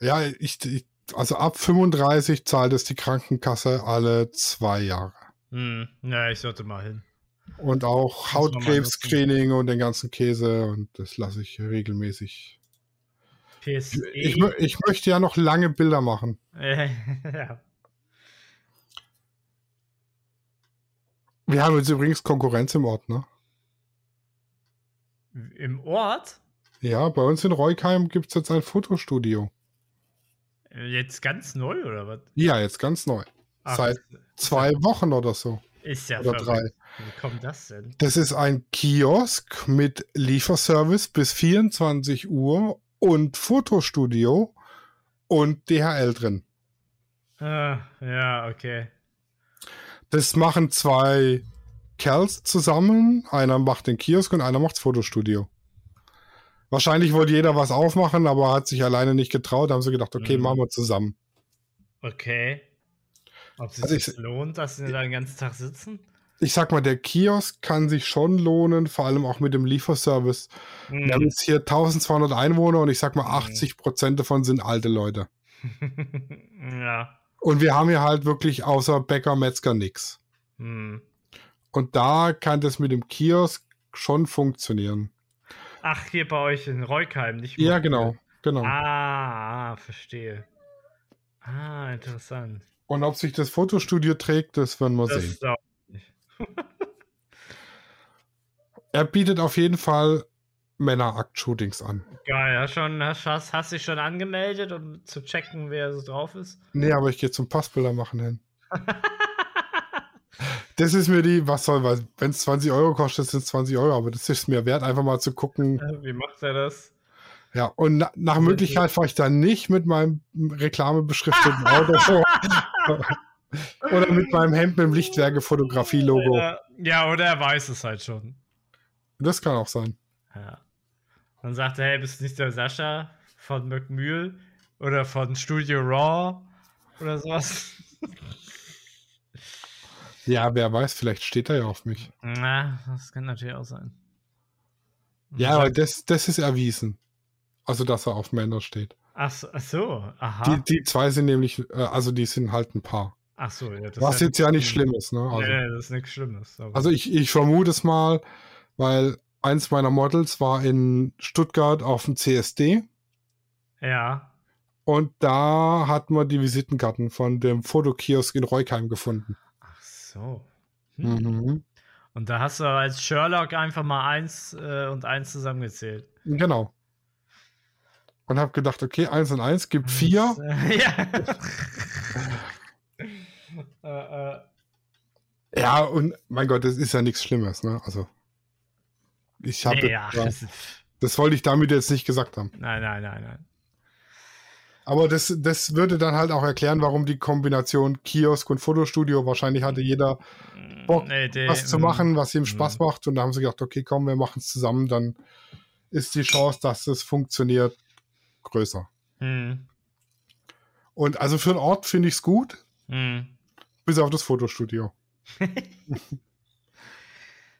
S2: ja, ich, ich, also ab 35 zahlt es die Krankenkasse alle zwei Jahre.
S3: Hm. Ja, ich sollte mal hin.
S2: Und auch Hautkrebs-Screening und den ganzen Käse und das lasse ich regelmäßig. Ich, mö- ich möchte ja noch lange Bilder machen.
S3: Ja.
S2: Wir haben jetzt übrigens Konkurrenz im Ort, ne?
S3: Im Ort?
S2: Ja, bei uns in Reukheim gibt es jetzt ein Fotostudio.
S3: Jetzt ganz neu oder was?
S2: Ja, jetzt ganz neu.
S3: Ach,
S2: Seit zwei Wochen oder so.
S3: Ist ja
S2: oder
S3: verrückt. Wie kommt das denn?
S2: Das ist ein Kiosk mit Lieferservice bis 24 Uhr und Fotostudio und DHL drin.
S3: Ah, ja, okay.
S2: Das machen zwei Kerls zusammen. Einer macht den Kiosk und einer macht das Fotostudio. Wahrscheinlich wollte jeder was aufmachen, aber hat sich alleine nicht getraut. Da haben sie gedacht, okay,
S3: Mhm.
S2: machen wir zusammen.
S3: Okay. Ob es
S2: Also
S3: sich
S2: ich-
S3: lohnt, dass sie da den ganzen Tag sitzen?
S2: Ich sag mal, der Kiosk kann sich schon lohnen, vor allem auch mit dem Lieferservice.
S3: Hm.
S2: Wir haben jetzt hier 1200 Einwohner und ich sag mal,
S3: Mhm.
S2: 80 Prozent davon sind alte Leute.
S3: ja.
S2: Und wir haben hier halt wirklich außer Bäcker, Metzger nix.
S3: Hm.
S2: Und da kann das mit dem Kiosk schon funktionieren.
S3: Ach, hier bei euch in Reukheim, nicht
S2: Ja, genau, genau.
S3: Ah, ah, verstehe. Ah, interessant.
S2: Und ob sich das Fotostudio trägt, das werden wir
S3: Das
S2: sehen.
S3: ist auch
S2: Er bietet auf jeden Fall Männerakt-Shootings an.
S3: geil. Hast, schon, hast, hast, hast dich schon angemeldet, um zu checken, wer so drauf ist?
S2: Nee, aber ich gehe zum Passbilder machen hin. Das ist mir die, was soll, wenn es 20 Euro kostet, sind es 20 Euro, aber das ist mir wert, einfach mal zu gucken.
S3: Wie macht er das?
S2: Ja, und na, nach Möglichkeit fahre ich dann nicht mit meinem reklamebeschrifteten Auto oder mit meinem Hemd mit dem Lichtwerke-Fotografie-Logo.
S3: Ja, oder er weiß es halt schon.
S2: Das kann auch sein.
S3: Ja. Dann sagt er, hey, bist du nicht der Sascha von McMühl oder von Studio Raw oder sowas?
S2: Ja, wer weiß, vielleicht steht er ja auf mich.
S3: Na, das kann natürlich auch sein.
S2: Ja, aber das, das ist erwiesen. Also, dass er auf Männer steht.
S3: Ach so, ach so aha.
S2: Die, die zwei sind nämlich, äh, also die sind halt ein Paar.
S3: ach so, ja, das
S2: Was
S3: ist
S2: jetzt ja nicht schlimm ist, ne?
S3: Also, nee, das ist nichts Schlimmes.
S2: Also ich, ich vermute es mal, weil eins meiner Models war in Stuttgart auf dem CSD
S3: ja.
S2: und da hat man die Visitenkarten von dem Fotokiosk in Reukheim gefunden.
S3: So. Hm.
S2: Mhm.
S3: Und da hast du als Sherlock einfach mal eins äh, und eins zusammengezählt.
S2: Genau. Und habe gedacht, okay, eins und eins gibt vier.
S3: ja. äh, äh,
S2: Ja, und mein Gott, das ist ja nichts Schlimmes, ne? Also, ich habe
S3: ja, das
S2: Das wollte ich damit jetzt nicht gesagt haben.
S3: Nein, nein, nein, nein.
S2: Aber das, das würde dann halt auch erklären, warum die Kombination Kiosk und Fotostudio wahrscheinlich hatte jeder Bock,
S3: Nee, die-
S2: was zu
S3: mm,
S2: machen, was ihm Spaß
S3: mm.
S2: macht. Und da haben sie gedacht, okay, komm, wir machen es zusammen, dann ist die Chance, dass es funktioniert, größer. Und also für einen Ort finde ich es gut,
S3: hm.
S2: bis auf das Fotostudio.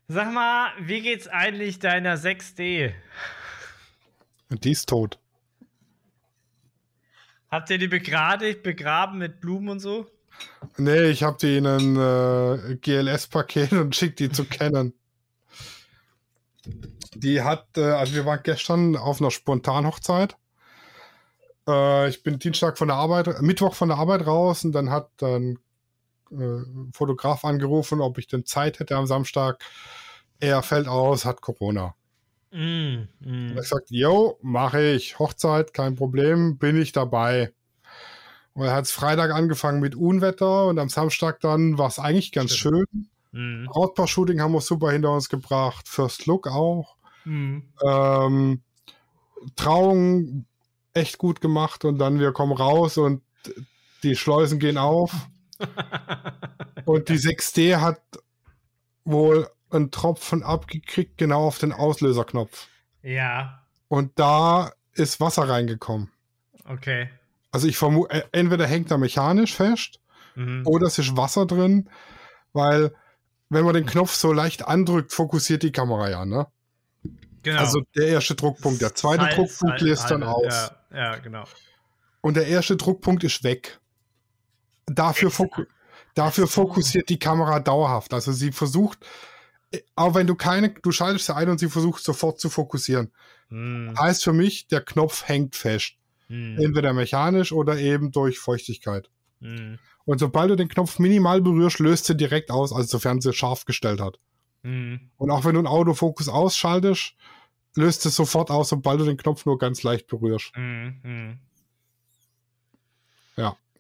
S3: Sag mal, wie geht's eigentlich deiner 6D?
S2: Und die ist tot.
S3: Habt ihr die begradigt, begraben mit Blumen und so?
S2: Nee, ich habe die in ein äh, GLS-Paket und schick die zu Canon. Die hat, äh, also wir waren gestern auf einer Spontanhochzeit. Äh, ich bin Dienstag von der Arbeit, Mittwoch von der Arbeit raus und dann hat dann äh, Fotograf angerufen, ob ich denn Zeit hätte am Samstag. Er fällt aus, hat Corona.
S3: Mm,
S2: Und
S3: mm.
S2: ich gesagt, yo, mache ich. Hochzeit, kein Problem, bin ich dabei. Und er hat Freitag angefangen mit Unwetter und am Samstag dann war es eigentlich ganz
S3: Stimmt.
S2: schön.
S3: Mm.
S2: Outdoor-Shooting haben wir super hinter uns gebracht. First Look auch.
S3: Mm.
S2: Ähm, Trauung echt gut gemacht und dann wir kommen raus und die Schleusen gehen auf. Und die 6D hat wohl einen Tropfen abgekriegt, genau auf den Auslöserknopf.
S3: ja,
S2: Und da ist Wasser reingekommen.
S3: okay.
S2: Also ich vermute, entweder hängt er mechanisch fest
S3: Mhm.
S2: oder es ist Wasser drin, weil wenn man den Knopf so leicht andrückt, fokussiert die Kamera ja, ne?
S3: genau.
S2: Also der erste Druckpunkt, der zweite
S3: Salz-
S2: Druckpunkt
S3: Salz-
S2: lässt dann
S3: Salz-
S2: aus.
S3: Ja, ja, genau.
S2: Und der erste Druckpunkt ist weg. Dafür, foku dafür fokussiert die Kamera dauerhaft. Also sie versucht, äh, auch wenn du keine, du schaltest sie ein und sie versucht sofort zu fokussieren.
S3: Mm.
S2: Heißt für mich, der Knopf hängt fest.
S3: Mm.
S2: Entweder mechanisch oder eben durch Feuchtigkeit.
S3: Mm.
S2: Und sobald du den Knopf minimal berührst, löst sie direkt aus, also sofern sie scharf gestellt hat.
S3: Mm.
S2: Und auch wenn du einen Autofokus ausschaltest, löst es sofort aus, sobald du den Knopf nur ganz leicht berührst.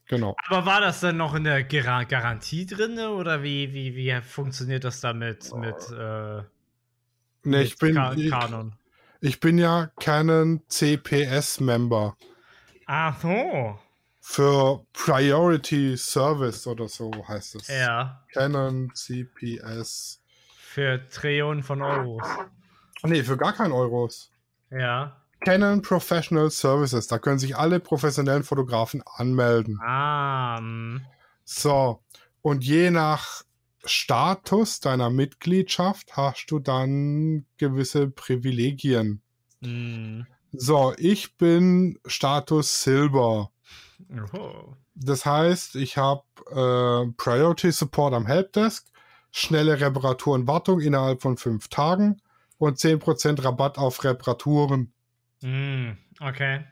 S2: Genau.
S3: Aber war das dann noch in der Gar Garantie drin oder wie, wie, wie funktioniert das damit mit, äh,
S2: Nee,
S3: mit
S2: ich bin,
S3: Ka
S2: ich,
S3: Canon?
S2: ich bin ja Canon CPS-Member
S3: Ach so.
S2: für Priority Service oder so heißt es.
S3: Ja.
S2: Canon CPS.
S3: Für Trillionen von Euros.
S2: Nee, für gar keinen Euros.
S3: Ja.
S2: Canon Professional Services. Da können sich alle professionellen Fotografen anmelden.
S3: Ah.
S2: So, und je nach Status deiner Mitgliedschaft hast du dann gewisse Privilegien.
S3: Mm.
S2: So, ich bin Status Silber.
S3: Oh.
S2: Das heißt, ich habe äh, Priority Support am Helpdesk, schnelle Reparatur und Wartung innerhalb von fünf Tagen und 10% Rabatt auf Reparaturen.
S3: Mm. Okay.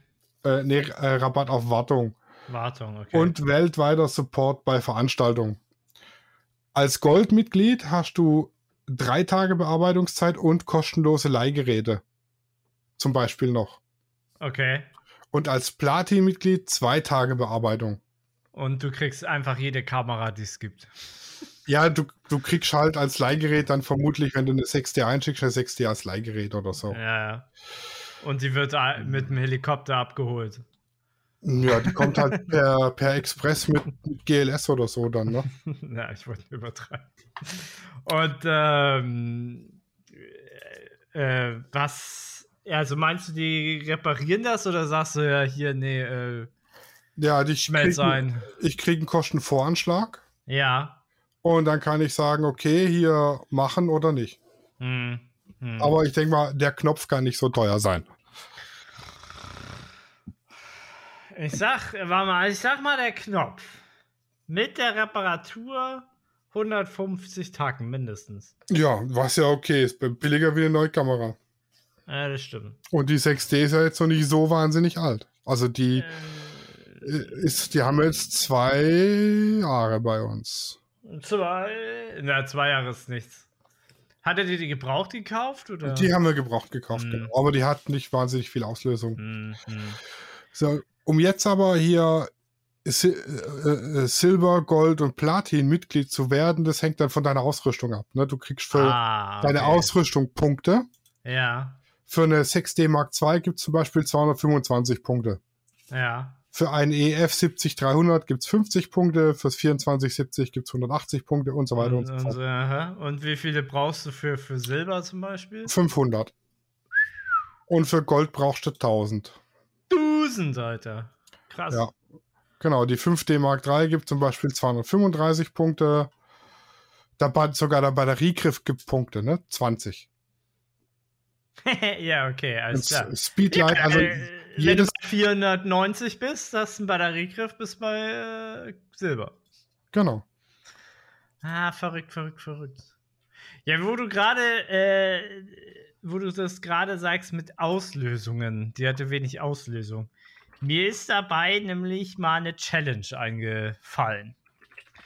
S2: Äh, nee, äh, Rabatt auf Wartung.
S3: Wartung, okay.
S2: und weltweiter Support bei Veranstaltungen. Als Goldmitglied hast du drei Tage Bearbeitungszeit und kostenlose Leihgeräte. Zum Beispiel noch.
S3: Okay.
S2: Und als Platin-Mitglied zwei Tage Bearbeitung.
S3: Und du kriegst einfach jede Kamera, die es gibt.
S2: Ja, du, du kriegst halt als Leihgerät dann vermutlich, wenn du eine 6D einschickst, eine 6D als Leihgerät oder so.
S3: Ja. ja. Und die wird mit dem Helikopter abgeholt.
S2: Ja, die kommt halt per, per Express mit, mit GLS oder so dann, ne?
S3: ja, ich wollte übertreiben. Und ähm, äh, was, also meinst du, die reparieren das oder sagst du ja hier, nee, äh,
S2: Ja, die
S3: schmelz
S2: kriegen-
S3: ein?
S2: Ich kriege einen Kostenvoranschlag
S3: Ja.
S2: und dann kann ich sagen, okay, hier machen oder nicht.
S3: Hm. Hm.
S2: Aber ich denke mal, der Knopf kann nicht so teuer sein.
S3: Ich sag, warte mal, ich sag mal der Knopf. Mit der Reparatur 150 Tacken mindestens.
S2: Ja, was ja okay ist. Billiger wie eine neue Kamera.
S3: Ja, das stimmt.
S2: Und die 6D ist ja jetzt noch nicht so wahnsinnig alt. Also die,
S3: Äh,
S2: äh, ist, die haben jetzt zwei Jahre bei uns.
S3: zwei, na, zwei Jahre ist nichts. Hattet ihr die gebraucht gekauft? Oder?
S2: Die haben wir gebraucht gekauft,
S3: Mhm.
S2: genau. Aber die hat nicht wahnsinnig viel Auslösung.
S3: Hm, hm.
S2: So, um jetzt aber hier Sil äh, äh, Silber, Gold und Platin Mitglied zu werden, das hängt dann von deiner Ausrüstung ab. Ne? Du kriegst für
S3: Ah,
S2: deine
S3: okay.
S2: Ausrüstung Punkte.
S3: Ja.
S2: Für eine 6D Mark II gibt es zum Beispiel 225 Punkte.
S3: Ja.
S2: Für einen EF 70300 gibt es 50 Punkte, fürs 2470 gibt es 180 Punkte und so weiter und,
S3: Und,
S2: so fort.
S3: aha. und wie viele brauchst du für, für Silber zum Beispiel?
S2: 500. Und für Gold brauchst du 1000.
S3: 1000, Alter. Krass.
S2: Ja. Genau, die 5D Mark III gibt zum Beispiel 235 Punkte. Dabei, sogar der Batteriegriff gibt Punkte, ne? 20.
S3: ja, okay, alles klar.
S2: Speedlight, also
S3: äh, wenn du bei 490 bist, hast du einen Batteriegriff bis bei äh, Silber.
S2: genau.
S3: Ah, verrückt, verrückt, verrückt. Ja, wo du gerade, äh, wo du das gerade sagst mit Auslösungen, die hatte wenig Auslösung. Mir ist dabei nämlich mal eine Challenge eingefallen.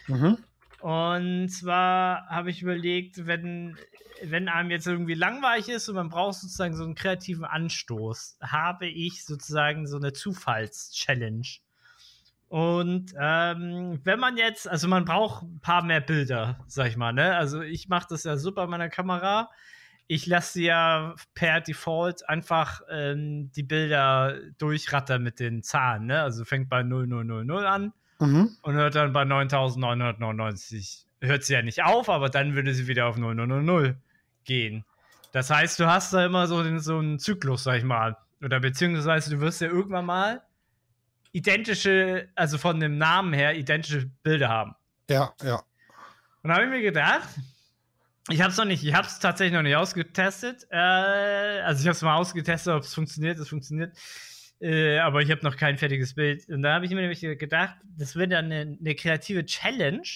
S2: Mhm.
S3: Und zwar habe ich überlegt, wenn, wenn einem jetzt irgendwie langweilig ist und man braucht sozusagen so einen kreativen Anstoß, habe ich sozusagen so eine Zufalls-Challenge. Und ähm, wenn man jetzt, also man braucht ein paar mehr Bilder, sag ich mal, ne? Also ich mache das ja super bei meiner Kamera. Ich lasse sie ja per Default einfach ähm, die Bilder durchrattern mit den Zahlen, ne? Also fängt bei 0000 an
S2: Mhm.
S3: und hört dann bei 9999. Hört sie ja nicht auf, aber dann würde sie wieder auf 0000 gehen. Das heißt, du hast da immer so, den, so einen Zyklus, sag ich mal. Oder beziehungsweise du wirst ja irgendwann mal identische, also von dem Namen her, identische Bilder haben.
S2: Ja, ja.
S3: Und da habe ich mir gedacht, ich habe es noch nicht, ich habe es tatsächlich noch nicht ausgetestet. Äh, also ich habe es mal ausgetestet, ob es funktioniert, es funktioniert. Äh, aber ich habe noch kein fertiges Bild. Und da habe ich mir nämlich gedacht, das wird dann eine, eine kreative Challenge.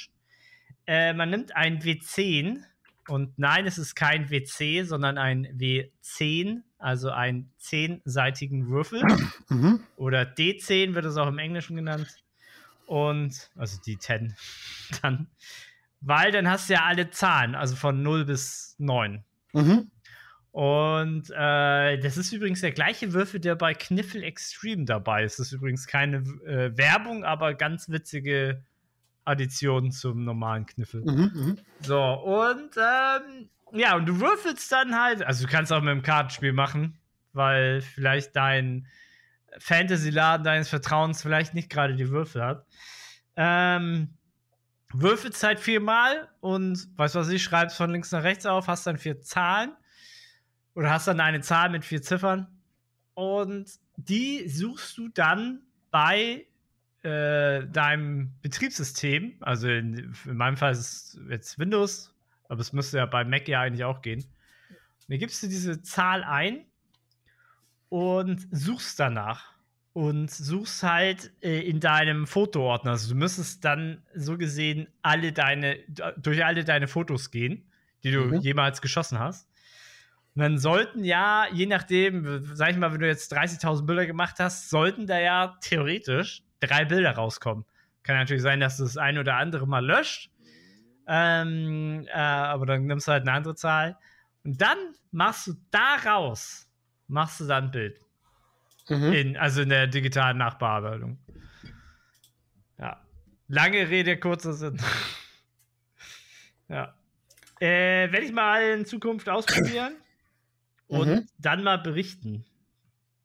S3: Äh, man nimmt ein W10 und nein, es ist kein WC, sondern ein W10, also einen zehnseitigen Würfel
S2: Mhm.
S3: oder D10 wird es auch im Englischen genannt. Und, also D10 dann. Weil dann hast du ja alle Zahlen, also von 0 bis 9.
S2: Mhm.
S3: Und äh, das ist übrigens der gleiche Würfel, der bei Kniffel Extreme dabei ist. Das ist übrigens keine äh, Werbung, aber ganz witzige Addition zum normalen Kniffel.
S2: Mhm. Mhm.
S3: So, und ähm, ja, und du würfelst dann halt, also du kannst auch mit dem Kartenspiel machen, weil vielleicht dein Fantasy-Laden deines Vertrauens vielleicht nicht gerade die Würfel hat. Ähm, würfelst halt viermal und weißt du was ich, schreibst von links nach rechts auf, hast dann vier Zahlen oder hast dann eine Zahl mit vier Ziffern und die suchst du dann bei äh, deinem Betriebssystem, also in, in meinem Fall ist es jetzt Windows, aber es müsste ja bei Mac ja eigentlich auch gehen. Und dann gibst du diese Zahl ein und suchst danach. Und suchst halt äh, in deinem Fotoordner. Also du müsstest dann so gesehen alle deine, durch alle deine Fotos gehen, die du
S2: Mhm.
S3: jemals geschossen hast. Und dann sollten ja, je nachdem, sag ich mal, wenn du jetzt 30.000 Bilder gemacht hast, sollten da ja theoretisch drei Bilder rauskommen. Kann natürlich sein, dass du das ein oder andere mal löscht. Ähm, äh, aber dann nimmst du halt eine andere Zahl. Und dann machst du daraus, machst du dann ein Bild.
S2: Mhm.
S3: In, also in der digitalen Nachbearbeitung. Ja. Lange Rede, kurzer Sinn. ja. Äh, werde ich mal in Zukunft ausprobieren und
S2: Mhm.
S3: dann mal berichten.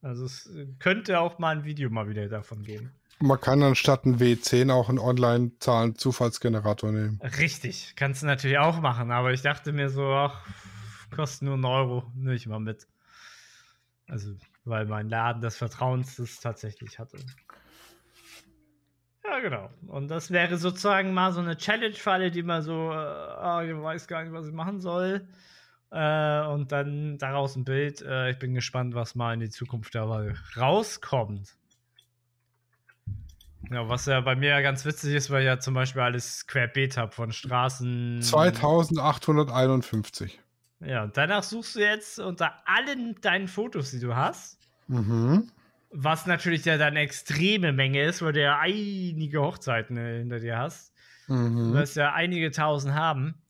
S3: Also es könnte auch mal ein Video mal wieder davon geben.
S2: Man kann anstatt ein W10 auch einen Online-Zahlen-Zufallsgenerator nehmen.
S3: Richtig, kannst du natürlich auch machen, aber ich dachte mir so, ach, kostet nur einen Euro, nehme ich mal mit. Also, weil mein Laden des Vertrauens das tatsächlich hatte. Ja, genau. Und das wäre sozusagen mal so eine Challenge-Falle, die man so, äh, ah, ich weiß gar nicht, was ich machen soll. Äh, und dann daraus ein Bild. Äh, ich bin gespannt, was mal in die Zukunft dabei rauskommt. Ja, was ja bei mir ja ganz witzig ist, weil ich ja zum Beispiel alles querbeet habe von Straßen.
S2: 2851.
S3: Ja, und danach suchst du jetzt unter allen deinen Fotos, die du hast,
S2: Mhm.
S3: was natürlich ja dann eine extreme Menge ist, weil du ja einige Hochzeiten äh, hinter dir hast. Du
S2: Mhm.
S3: wirst ja einige tausend haben.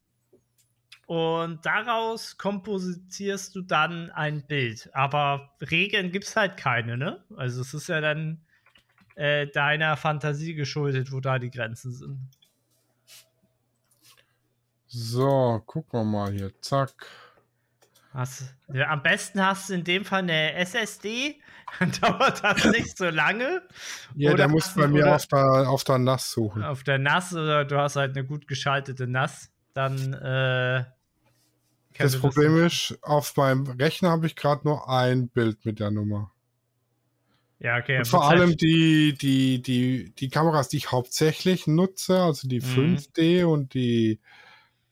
S3: Und daraus kompositierst du dann ein Bild. Aber Regeln gibt es halt keine, ne? Also es ist ja dann äh, deiner Fantasie geschuldet, wo da die Grenzen sind.
S2: So, gucken wir mal hier. Zack.
S3: Hast, ja, am besten hast du in dem Fall eine SSD, dann dauert das nicht so lange.
S2: Ja,
S3: Oder
S2: der muss
S3: hast
S2: bei mir auf der, auf der NAS suchen.
S3: Auf der NAS oder du hast halt eine gut geschaltete NAS, dann äh,
S2: Das Problem ist, auf meinem Rechner habe ich gerade nur ein Bild mit der Nummer.
S3: Ja, okay.
S2: Und vor allem die, die, die, die Kameras, die ich hauptsächlich nutze, also die
S3: Mhm.
S2: 5D und die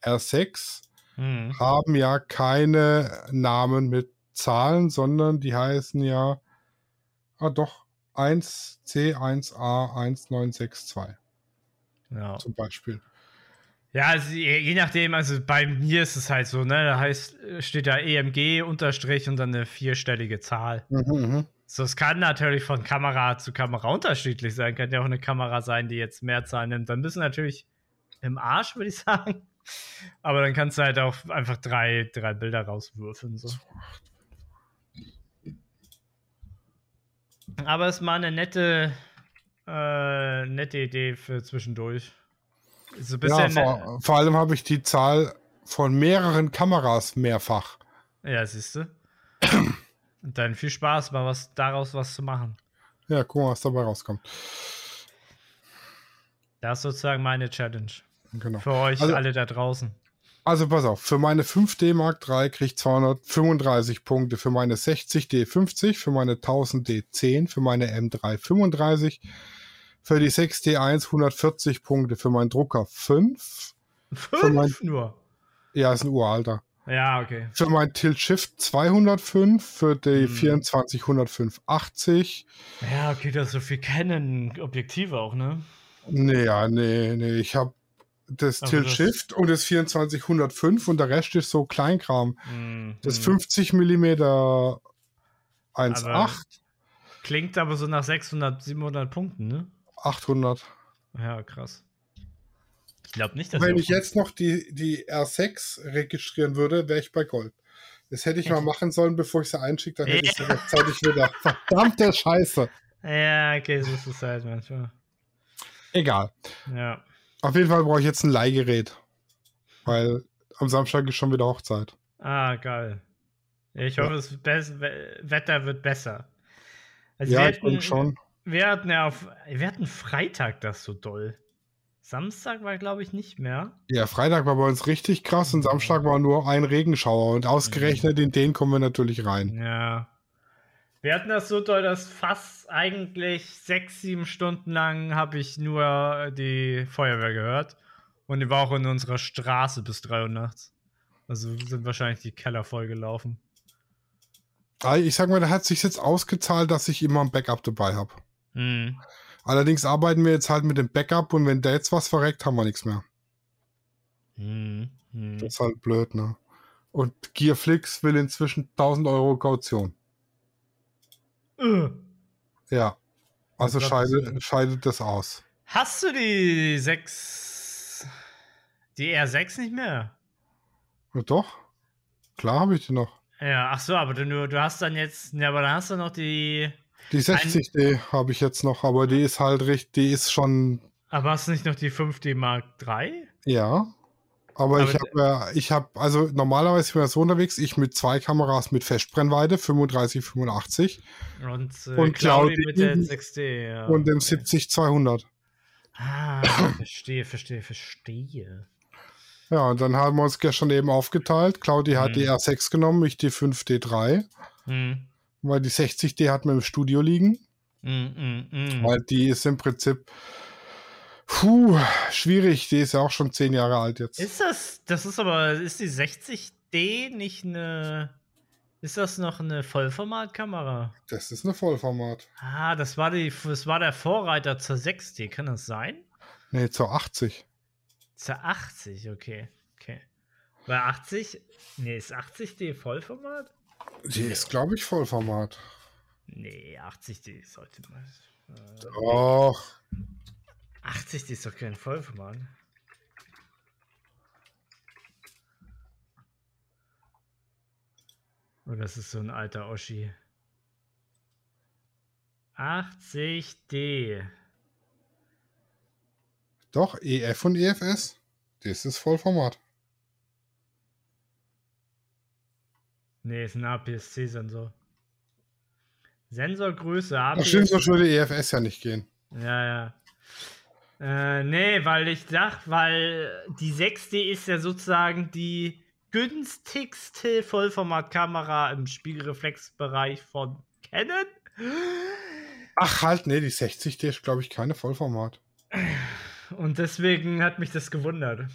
S2: R6,
S3: Hm.
S2: haben ja keine Namen mit Zahlen, sondern die heißen ja, ah doch, 1C1A1962
S3: Ja.
S2: zum Beispiel.
S3: Ja, also je, nachdem, also bei mir ist es halt so, ne? Da heißt, steht da EMG Unterstrich und dann eine vierstellige Zahl.
S2: Mhm, mhm.
S3: So, es kann natürlich von Kamera zu Kamera unterschiedlich sein. Kann ja auch eine Kamera sein, die jetzt mehr Zahlen nimmt. Dann bist du natürlich im Arsch, würde ich sagen. Aber dann kannst du halt auch einfach drei, drei Bilder rauswürfeln. So. Aber es ist mal eine nette, äh, nette Idee für zwischendurch. So
S2: Ja, vor, vor allem habe ich die Zahl von mehreren Kameras mehrfach.
S3: Ja, siehst du. Und dann viel Spaß, mal was daraus was zu machen.
S2: Ja, guck mal, was dabei rauskommt.
S3: Das ist sozusagen meine Challenge.
S2: Genau.
S3: Für euch
S2: Also-
S3: alle da draußen.
S2: Also pass auf, für meine 5D Mark III kriege ich 235 Punkte, für meine 60D 50, für meine 1000D 10, für meine M3 35, für die 6D1 140 Punkte, für meinen Drucker 5.
S3: Fünf nur.
S2: Ja, ist ein uralter.
S3: Ja, okay.
S2: Für mein Tilt Shift 205, für die
S3: Hm.
S2: 24 105 80.
S3: Ja, okay, das so viel Canon-Objektive auch, ne?
S2: Nee, ja, nee, nee, ich habe das
S3: Aber
S2: Tilt
S3: das-
S2: Shift und das 24 105 und der Rest ist so Kleinkram.
S3: Hm,
S2: Das
S3: hm.
S2: 50 mm 1.8,
S3: Klingt aber so nach 600, 700 Punkten, ne?
S2: 800.
S3: Ja, krass. Ich glaube nicht, dass
S2: Wenn ich jetzt noch die, die R6 registrieren würde, wäre ich bei Gold. Das hätte ich mal machen sollen, bevor ich sie einschicke, dann hätte ich sie rechtzeitig wieder. Verdammte Scheiße.
S3: Ja, okay, so ist es halt manchmal.
S2: Egal.
S3: Ja.
S2: Auf jeden Fall brauche ich jetzt ein Leihgerät. Weil am Samstag ist schon wieder Hochzeit.
S3: Ah, geil. Ich
S2: Ja.
S3: hoffe, das Bes- We- Wetter wird besser. Also
S2: ja,
S3: wir
S2: ich denke
S3: hatten-
S2: schon.
S3: Wir hatten ja auf. Wir hatten Freitag das so doll. Samstag war, glaube ich, nicht mehr.
S2: Ja, Freitag war bei uns richtig krass und Samstag war nur ein Regenschauer. Und ausgerechnet in den kommen wir natürlich rein.
S3: Ja. Wir hatten das so doll, dass fast eigentlich sechs, sieben Stunden lang habe ich nur die Feuerwehr gehört. Und die war auch in unserer Straße bis 3 Uhr nachts. Also sind wahrscheinlich die Keller voll gelaufen.
S2: Ah, Ich sag mal, da hat sich jetzt ausgezahlt, dass ich immer ein Backup dabei habe.
S3: Hm.
S2: Allerdings arbeiten wir jetzt halt mit dem Backup und wenn da jetzt was verreckt, haben wir nichts mehr.
S3: Hm. Hm.
S2: Das ist halt blöd, ne? Und Gearflix will inzwischen 1000 Euro Kaution.
S3: Äh.
S2: Ja. Also scheidet,
S3: das-
S2: scheidet das aus.
S3: Hast du die 6. Die R6 nicht mehr?
S2: Ja, doch. Klar habe ich die noch.
S3: Ja, ach so, aber du, du hast dann jetzt. Ja, aber dann hast du noch die.
S2: Die 60D habe ich jetzt noch, aber die ist halt richtig, die ist schon,
S3: Aber hast du nicht noch die 5D Mark III?
S2: ja. Aber,
S3: Aber
S2: ich habe ja, ich habe, also normalerweise bin ich so unterwegs, ich mit zwei Kameras mit Festbrennweite, 35, 85
S3: Und, äh,
S2: Und
S3: Claudi mit der
S2: in-
S3: 6D, ja.
S2: und dem 70, 200.
S3: Ah, verstehe, verstehe, verstehe.
S2: Ja, und dann haben wir uns gestern eben aufgeteilt. Claudi hat
S3: Mhm.
S2: die R6 genommen, ich die 5D3,
S3: Hm.
S2: Weil die 60D hat mir im Studio liegen.
S3: Hm, hm, hm.
S2: Weil die ist im Prinzip puh, schwierig. Die ist ja auch schon zehn Jahre alt jetzt.
S3: Ist das, das ist aber, ist die 60D nicht eine, ist das noch eine Vollformatkamera?
S2: das ist eine Vollformat.
S3: Ah, das war, die, das war der Vorreiter zur 6D, kann das sein?
S2: Nee, zur 80.
S3: Zur 80, okay. Okay. Bei 80, nee, ist 80D Vollformat?
S2: Die ist, glaube ich, Vollformat.
S3: Nee, 80D sollte man. Äh,
S2: Doch.
S3: 80D ist doch kein Vollformat. Oh, das ist so ein alter Oschi. 80D.
S2: Doch, EF und EFS. Das ist Vollformat.
S3: Nee, ist ein APS-C-Sensor. Sensorgröße, APS.
S2: Ach, stimmt, so würde EFS ja nicht gehen.
S3: Ja, ja. Äh, nee, weil ich dachte, weil die 6D ist ja sozusagen die günstigste Vollformatkamera im Spiegelreflexbereich von Canon.
S2: Ach halt, nee, die 60D ist, glaube ich, keine Vollformat.
S3: Und deswegen hat mich das gewundert.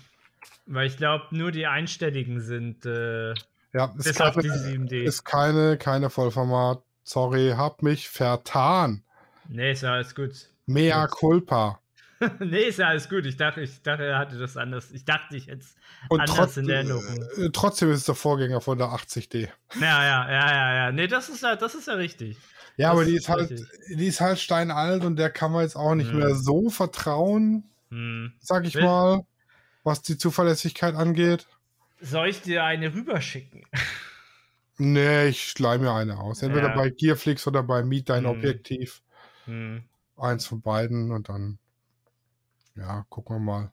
S3: Weil ich glaube, nur die einstelligen sind. Äh,
S2: Ja, ist
S3: Deshalb
S2: keine,
S3: die 7D.
S2: ist keine, keine Vollformat. Sorry, hab mich vertan.
S3: nee, ist ja alles gut.
S2: Mea
S3: Gut.
S2: culpa.
S3: nee, ist ja alles gut. Ich dachte, ich dachte, er hatte das anders. Ich dachte, ich hätte es
S2: Und
S3: anders
S2: trotz,
S3: in Erinnerung.
S2: äh, trotzdem ist es der Vorgänger von der 80D.
S3: Ja, ja, ja, ja, ja. Nee, das ist ja, das ist ja richtig.
S2: Ja,
S3: Das
S2: aber die
S3: ist
S2: ist halt, die ist halt steinalt und der kann man jetzt auch nicht
S3: Mhm.
S2: mehr so vertrauen,
S3: Hm.
S2: sag ich
S3: Will-
S2: mal, was die Zuverlässigkeit angeht.
S3: Soll ich dir eine rüberschicken?
S2: Nee, ich leih mir eine aus. Entweder
S3: Ja.
S2: bei Gearflix oder bei Meet Dein
S3: Mhm.
S2: Objektiv.
S3: Hm.
S2: Eins von beiden und dann, ja, gucken wir mal.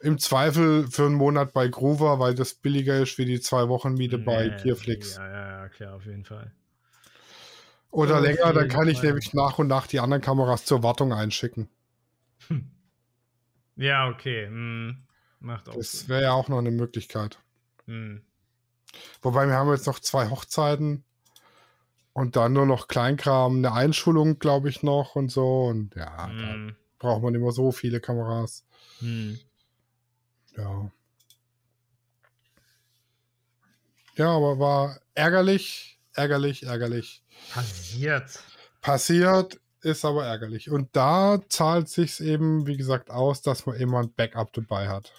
S2: Im Zweifel für einen Monat bei Groover, weil das billiger ist wie die zwei Wochen Miete bei
S3: Nee,
S2: Gearflix.
S3: Ja, ja, ja, klar, auf jeden Fall.
S2: Oder
S3: auf
S2: länger, dann kann ich
S3: Fall.
S2: nämlich nach und nach die anderen Kameras zur Wartung einschicken.
S3: Ja, okay. Hm. Macht auch
S2: Das wäre ja auch noch eine Möglichkeit.
S3: Hm.
S2: Wobei wir haben jetzt noch zwei Hochzeiten und dann nur noch Kleinkram, eine Einschulung, glaube ich, noch und so. Und ja, da
S3: Hm.
S2: braucht man immer so viele Kameras.
S3: Hm.
S2: Ja. Ja, aber war ärgerlich, ärgerlich, ärgerlich.
S3: Passiert.
S2: Passiert, ist aber ärgerlich. Und da zahlt sich's eben, wie gesagt, aus, dass man immer ein Backup dabei hat.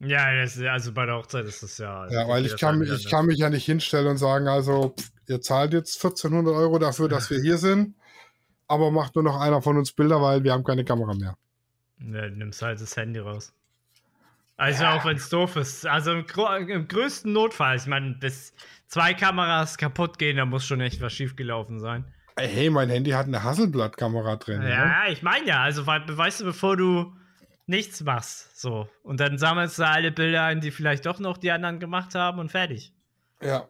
S3: Ja, das, also bei der Hochzeit ist das ja.
S2: Ja, weil ich kann, ich kann mich ja nicht hinstellen und sagen, also, pff, ihr zahlt jetzt 1400 Euro dafür, dass wir hier sind, aber macht nur noch einer von uns Bilder, weil wir haben keine Kamera mehr.
S3: Ja, nimmst halt das Handy raus. Also auch wenn es doof ist. Also im, im größten Notfall, ich meine, bis zwei Kameras kaputt gehen, da muss schon echt was schiefgelaufen sein.
S2: Ey, Hey, mein Handy hat eine Hasselblatt-Kamera drin.
S3: Ja,
S2: ne?
S3: ja, ich meine ja, also weißt du, bevor du nichts machst, so. Und dann sammelst du alle Bilder ein, die vielleicht doch noch die anderen gemacht haben und fertig.
S2: Ja.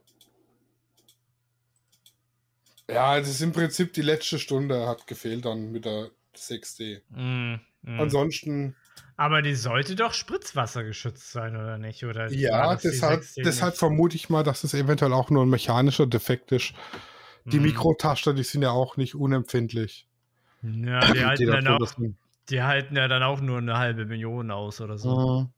S2: Ja, das ist im Prinzip die letzte Stunde hat gefehlt dann mit der 6D.
S3: Mm, mm.
S2: Ansonsten,
S3: Aber die sollte doch spritzwasser geschützt sein, oder nicht? Oder
S2: ja,
S3: das
S2: deshalb,
S3: 6D
S2: deshalb vermute ich mal, dass es eventuell auch nur ein mechanischer Defekt ist. Die
S3: Mm.
S2: Mikrotaster, die sind ja auch nicht unempfindlich.
S3: Ja, die halten, dann auch, die halten ja dann auch nur eine halbe Million aus oder so.
S2: Mhm.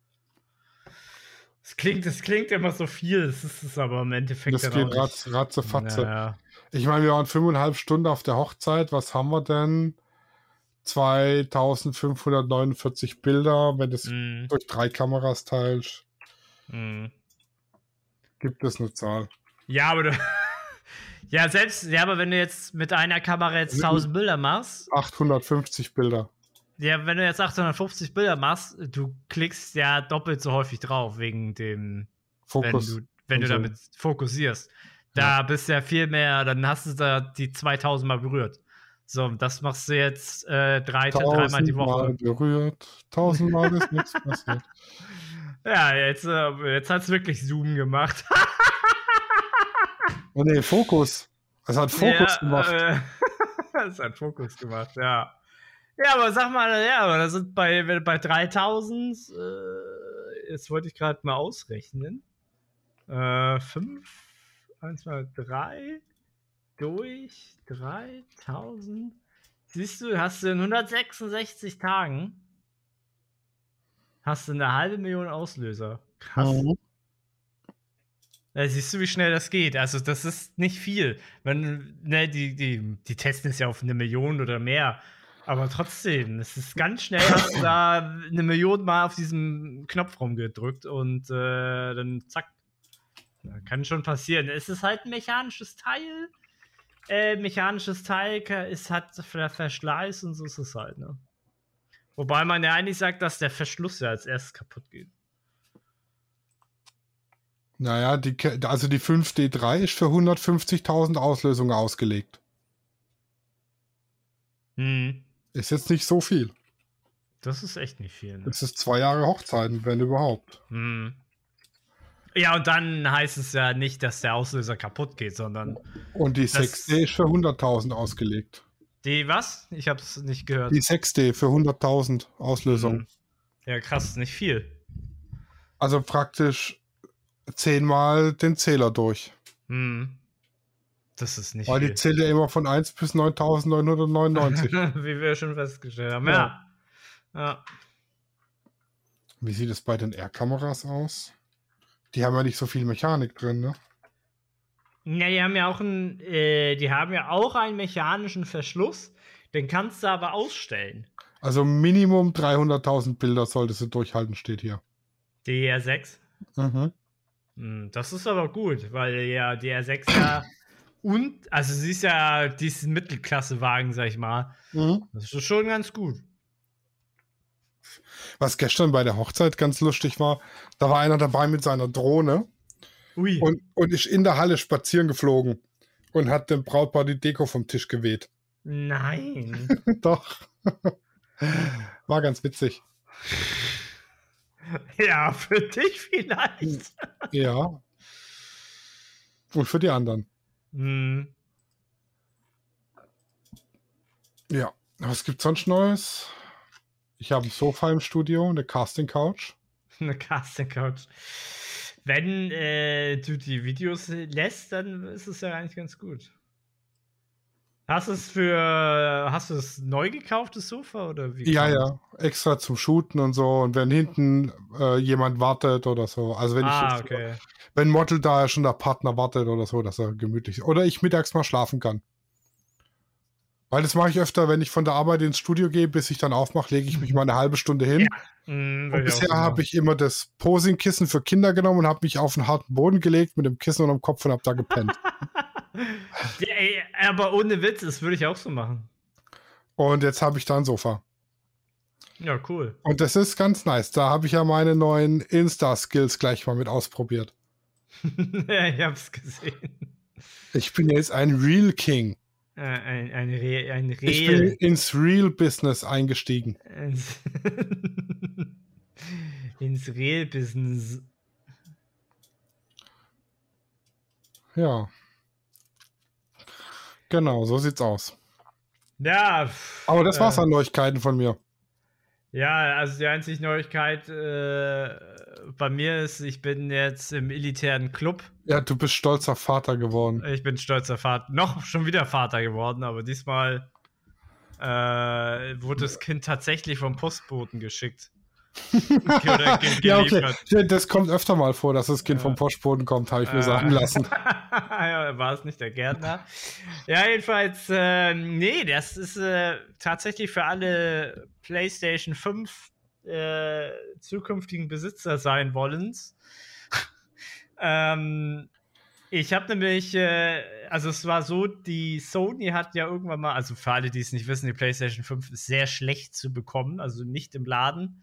S3: Es klingt, es klingt immer so viel, es ist es aber im Endeffekt
S2: Das geht ratz, ratzefatze.
S3: Naja.
S2: Ich meine, wir waren fünfeinhalb Stunden auf der Hochzeit. Was haben wir denn? 2549 Bilder. Wenn das
S3: Mm,
S2: durch drei Kameras teilst,
S3: mm.
S2: gibt es eine Zahl.
S3: Ja, aber du. ja, selbst, ja, aber wenn du jetzt mit einer Kamera jetzt
S2: Mhm.
S3: 1000 Bilder machst,
S2: 850 Bilder.
S3: Ja, wenn du jetzt 850 Bilder machst, du klickst ja doppelt so häufig drauf, wegen dem,
S2: Fokus.
S3: wenn du, wenn du damit fokussierst. Da bist du ja viel mehr, dann hast du da die 2000 Mal berührt. So, das machst du jetzt äh, drei, dreimal die Woche.
S2: Tausendmal berührt. Tausendmal ist nichts passiert.
S3: Ja, jetzt, äh, jetzt hat es wirklich Zoom gemacht.
S2: Oh nee, Fokus. Es hat Fokus
S3: ja,
S2: gemacht.
S3: Äh, es hat Fokus gemacht, ja. Ja, aber sag mal, ja, aber da sind bei, bei 3000, äh, jetzt wollte ich gerade mal ausrechnen. Äh, 5, 1, 2, 3 durch 3000. Siehst du, hast du in 166 Tagen hast du eine halbe Million Auslöser. Krass.
S2: Mhm.
S3: Ja, siehst du, wie schnell das geht? Also, das ist nicht viel. Wenn, ne, die, die, die testen es ja auf eine Million oder mehr. Aber trotzdem, es ist ganz schnell, hast du da eine Million Mal auf diesem Knopf rumgedrückt und äh, dann zack. Ja, kann schon passieren. Es ist halt ein mechanisches Teil. Äh, mechanisches Teil ist hat Ver- Verschleiß und so ist es halt, ne? Wobei man ja eigentlich sagt, dass der Verschluss ja als erstes kaputt geht.
S2: Naja, die, also die 5D3 ist für 150.000 Auslösungen ausgelegt.
S3: Hm.
S2: Ist jetzt nicht so viel.
S3: Das ist echt nicht viel. Ne?
S2: Das ist zwei Jahre Hochzeiten, wenn überhaupt.
S3: Hm. Ja, und dann heißt es ja nicht, dass der Auslöser kaputt geht, sondern.
S2: Und die
S3: Das-
S2: 6D ist für 100.000 ausgelegt.
S3: Die was? Ich habe es nicht gehört.
S2: Die 6D für 100.000 Auslösung.
S3: Mhm. Ja, krass, nicht viel.
S2: Also praktisch zehnmal den Zähler durch.
S3: Hm. Das ist nicht
S2: Weil die zählt ja immer von 1 bis 9.999.
S3: Wie wir schon festgestellt haben.
S2: Ja.
S3: Ja. ja.
S2: Wie sieht es bei den R-Kameras aus? Die haben ja nicht so viel Mechanik drin, ne?
S3: Ja, die haben ja auch einen, äh, die haben ja auch einen mechanischen Verschluss. Den kannst du aber ausstellen.
S2: Also Minimum 300.000 Bilder solltest du durchhalten, steht hier.
S3: Die R6.
S2: Mhm.
S3: Hm, Das ist aber gut, weil ja die R6 ja und, also sie ist ja diesen Mittelklassewagen, sag ich mal.
S2: Mhm.
S3: Das ist schon ganz gut.
S2: Was gestern bei der Hochzeit ganz lustig war, da war einer dabei mit seiner Drohne
S3: Ui.
S2: und, und ist in der Halle spazieren geflogen und hat dem Brautpaar die Deko vom Tisch geweht.
S3: Nein.
S2: Doch. War ganz witzig.
S3: ja, für dich vielleicht.
S2: Ja. Und für die anderen.
S3: Hm.
S2: Ja. Was gibt's sonst Neues? Ich habe ein Sofa im Studio, eine Casting Couch.
S3: Eine Casting Couch. Wenn äh, du die Videos lässt, dann ist es ja eigentlich ganz gut. Hast du es für. Hast du es neu gekauftes Sofa oder wie?
S2: Ja, ja. Extra zum Shooten und so. Und wenn hinten äh, jemand wartet oder so. Also wenn ich
S3: Ah,
S2: jetzt,
S3: okay.
S2: wenn Model da schon der Partner wartet oder so, dass er gemütlich ist. Oder ich mittags mal schlafen kann. Weil das mache ich öfter, wenn ich von der Arbeit ins Studio gehe, bis ich dann aufmache, lege ich mich mal eine halbe Stunde hin.
S3: Hm,
S2: Und bisher habe ich immer das Posingkissen für Kinder genommen und habe mich auf einen harten Boden gelegt mit dem Kissen unterm Kopf und habe da gepennt.
S3: Ja, ey, aber ohne Witz, das würde ich auch so machen.
S2: und jetzt habe ich da ein Sofa.
S3: Ja, cool.
S2: Und das ist ganz nice. Da habe ich ja meine neuen Insta-Skills gleich mal mit ausprobiert.
S3: ja, ich hab's gesehen.
S2: Ich bin jetzt ein Real King.
S3: Äh, ein, ein, Re ein
S2: Ich bin ins Real-Business eingestiegen.
S3: Ins, ins Real-Business.
S2: Ja. Genau, so sieht's aus.
S3: Ja.
S2: Aber das war's
S3: äh,
S2: an Neuigkeiten von mir.
S3: Ja, also die einzige Neuigkeit äh, bei mir ist, ich bin jetzt im elitären Club.
S2: Ja, du bist stolzer Vater geworden.
S3: Ich bin stolzer Vater, noch schon wieder Vater geworden, aber diesmal äh, wurde das Kind tatsächlich vom Postboten geschickt.
S2: Ja, okay. Das kommt öfter mal vor, dass das Kind
S3: Ja.
S2: vom Postboden kommt, habe ich mir
S3: Äh.
S2: sagen lassen.
S3: ja, war es nicht der Gärtner. Ja, jedenfalls, äh, nee, das ist äh, tatsächlich für alle PlayStation 5 äh, zukünftigen Besitzer sein wollens. ähm, ich habe nämlich, äh, also es war so, die Sony hat ja irgendwann mal, also für alle, die es nicht wissen, die PlayStation 5 ist sehr schlecht zu bekommen, also nicht im Laden.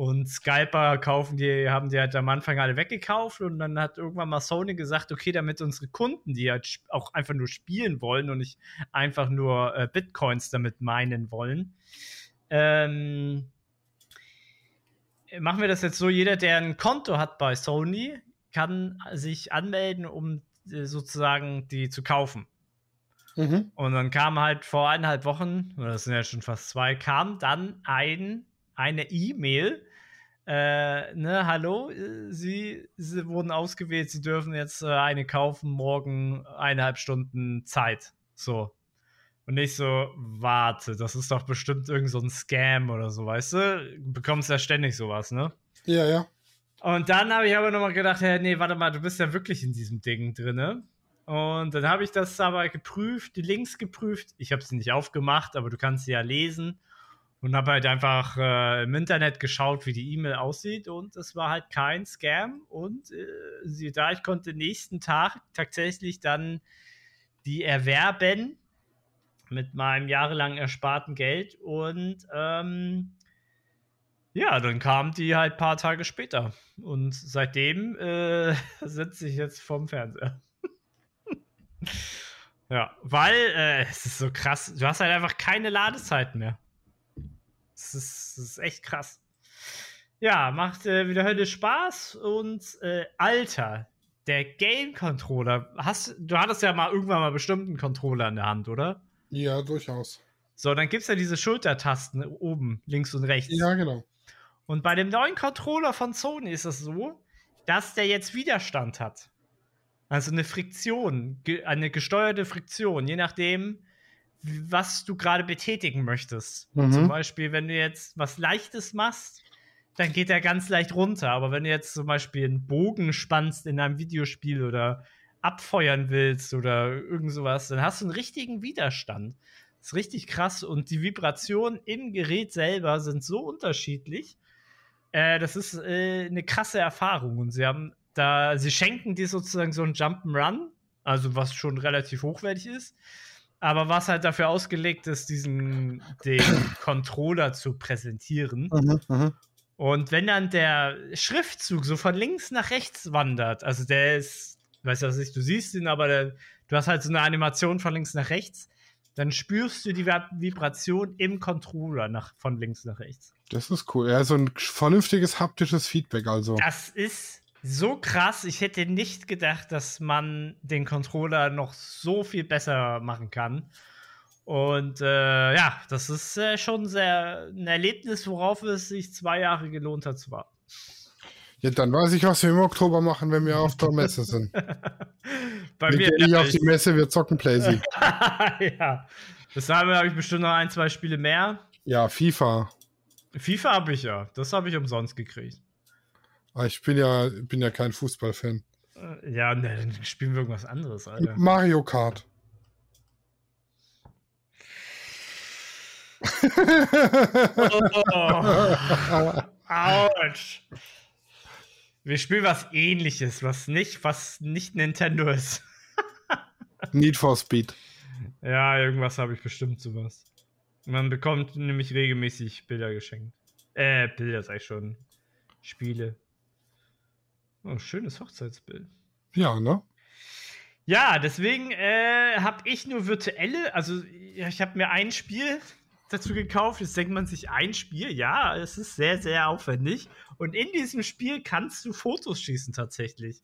S3: Und Skyper kaufen die, haben die halt am Anfang alle weggekauft und dann hat irgendwann mal Sony gesagt, okay, damit unsere Kunden, die halt auch einfach nur spielen wollen und nicht einfach nur äh, Bitcoins damit meinen wollen, ähm, machen wir das jetzt so, jeder, der ein Konto hat bei Sony, kann sich anmelden, um äh, sozusagen die zu kaufen.
S2: Mhm.
S3: Und dann kam halt vor eineinhalb Wochen, oder das sind ja schon fast zwei, kam dann ein, eine E-Mail. Äh, ne, hallo, Sie, Sie wurden ausgewählt, Sie dürfen jetzt äh, eine kaufen, morgen eineinhalb Stunden Zeit. So. Und ich so, warte, das ist doch bestimmt irgend so ein Scam oder so, weißt du? Du bekommst ja ständig sowas, ne?
S2: Ja, ja.
S3: Und dann habe ich aber nochmal gedacht, hey, nee, warte mal, du bist ja wirklich in diesem Ding drinne. Und dann habe ich das aber geprüft, die Links geprüft. Ich habe sie nicht aufgemacht, aber du kannst sie ja lesen. Und habe halt einfach äh, im Internet geschaut, wie die E-Mail aussieht. Und es war halt kein Scam. Und äh, da, ich konnte nächsten Tag tatsächlich dann die erwerben mit meinem jahrelang ersparten Geld. Und ähm, ja, dann kam die halt ein paar Tage später. Und seitdem äh, sitze ich jetzt vorm Fernseher. ja, weil äh, es ist so krass. Du hast halt einfach keine Ladezeit mehr. Das ist, das ist echt krass. Ja, macht äh, wieder Hölle Spaß und äh, Alter, der Game Controller. Hast, du hattest ja mal irgendwann mal bestimmt einen Controller in der Hand, oder?
S2: Ja, durchaus.
S3: So, dann gibt es ja diese Schultertasten oben, links und rechts.
S2: Ja, genau.
S3: Und bei dem neuen Controller von Sony ist es so, dass der jetzt Widerstand hat. Also eine Friktion, eine gesteuerte Friktion, je nachdem, was du gerade betätigen möchtest.
S2: Mhm.
S3: Zum Beispiel, wenn du jetzt was Leichtes machst, dann geht er ganz leicht runter. Aber wenn du jetzt zum Beispiel einen Bogen spannst in einem Videospiel oder abfeuern willst oder irgend sowas, dann hast du einen richtigen Widerstand. Das ist richtig krass und die Vibrationen im Gerät selber sind so unterschiedlich. Äh, das ist äh, eine krasse Erfahrung und sie haben da, sie schenken dir sozusagen so ein Jump'n'Run, also was schon relativ hochwertig ist, aber was halt dafür ausgelegt ist, diesen den Controller zu präsentieren.
S2: Mhm, mhm.
S3: Und wenn dann der Schriftzug so von links nach rechts wandert, also der ist, weiß was nicht, du siehst ihn, aber der, du hast halt so eine Animation von links nach rechts, dann spürst du die Vib- Vibration im Controller nach, von links nach rechts.
S2: Das ist cool. Ja, so ein vernünftiges haptisches Feedback also.
S3: Das ist so krass. Ich hätte nicht gedacht, dass man den Controller noch so viel besser machen kann. Und äh, ja, das ist äh, schon sehr ein Erlebnis, worauf es sich zwei Jahre gelohnt hat zu warten.
S2: Ja, dann weiß ich, was wir im Oktober machen, wenn wir auf der Messe sind.
S3: Bei
S2: Wir
S3: mir
S2: gehen nicht auf die Messe, wir zocken Playsee.
S3: ja. Dahin habe ich bestimmt noch ein, zwei Spiele mehr.
S2: Ja, FIFA.
S3: FIFA habe ich ja. Das habe ich umsonst gekriegt.
S2: Aber Ich bin ja, bin ja kein Fußballfan.
S3: Äh, Ja, ne, dann spielen wir irgendwas anderes, Alter.
S2: Mario Kart.
S3: Oh. Autsch. Wir spielen was ähnliches, was nicht, was nicht Nintendo ist.
S2: Need for Speed.
S3: Ja, irgendwas habe ich bestimmt sowas. Man bekommt nämlich regelmäßig Bilder geschenkt. Äh, Bilder sag ich schon. Spiele. Oh, schönes Hochzeitsbild.
S2: Ja, ne?
S3: Ja, deswegen äh, habe ich nur virtuelle, also ich habe mir ein Spiel dazu gekauft. Jetzt denkt man sich, ein Spiel, ja, es ist sehr, sehr aufwendig. Und in diesem Spiel kannst du Fotos schießen tatsächlich.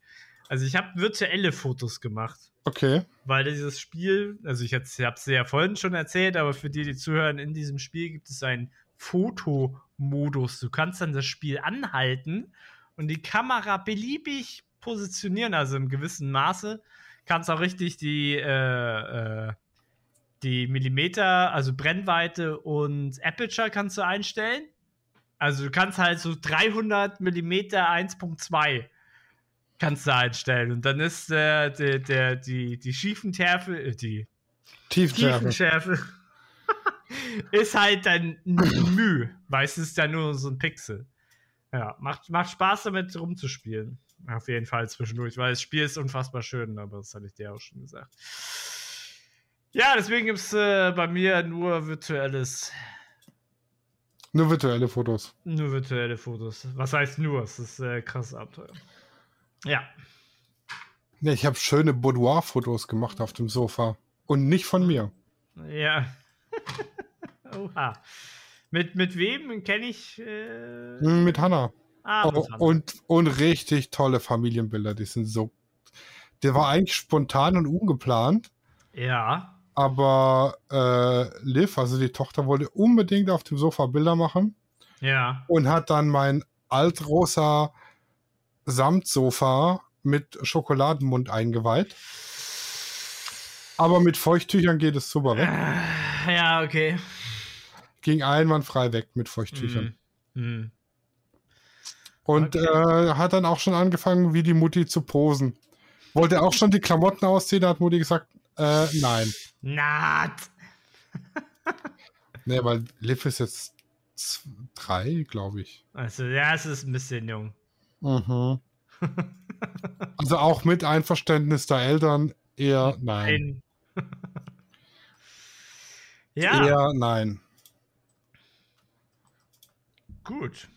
S3: Also ich habe virtuelle Fotos gemacht.
S2: Okay.
S3: Weil dieses Spiel, also ich habe es ja vorhin schon erzählt, aber für die, die zuhören, in diesem Spiel gibt es einen Fotomodus. Du kannst dann das Spiel anhalten und die Kamera beliebig positionieren, also im gewissen Maße. Kannst auch richtig die, äh, äh, die Millimeter, also Brennweite und Aperture kannst du einstellen. Also du kannst halt so 300 Millimeter 1.2 kannst du einstellen. Und dann ist äh, der, der, die, die Schiefenschärfe, äh, die
S2: Tiefenschärfe.
S3: Tiefenschärfe ist halt dann Mühe, weil es ist ja nur so ein Pixel. Ja, macht, macht Spaß damit rumzuspielen. Auf jeden Fall zwischendurch, weil das Spiel ist unfassbar schön, aber das hatte ich dir auch schon gesagt. Ja, deswegen gibt es äh, bei mir nur virtuelles,
S2: Nur virtuelle Fotos.
S3: nur virtuelle Fotos. Was heißt nur? Es ist äh, krasses Abenteuer. Ja.
S2: Ja, ich habe schöne Boudoir-Fotos gemacht auf dem Sofa. Und nicht von mir.
S3: Ja. Oha. Mit, mit wem kenne ich? Äh,
S2: Hm, Mit Hannah.
S3: ah, mit
S2: Oh,
S3: Hanna.
S2: und, und richtig tolle Familienbilder. Die sind so. Der war eigentlich spontan und ungeplant.
S3: Ja.
S2: Aber äh, Liv, also die Tochter, wollte unbedingt auf dem Sofa Bilder machen
S3: Ja.
S2: und hat dann mein altrosa Samtsofa mit Schokoladenmund eingeweiht. Aber mit Feuchttüchern geht es super weg.
S3: Äh, Ja, okay.
S2: Ging einwandfrei weg mit Feuchttüchern.
S3: Hm. Hm.
S2: Und
S3: Okay.
S2: äh, hat dann auch schon angefangen, wie die Mutti zu posen. Wollte auch schon die Klamotten ausziehen, da hat Mutti gesagt, äh, nein.
S3: Naht.
S2: Nee, weil Liv ist jetzt drei, glaube ich.
S3: Also, ja, es ist ein bisschen jung.
S2: Mhm. Also auch mit Einverständnis der Eltern eher nein.
S3: Ein- ja,
S2: Eher nein.
S3: Gut.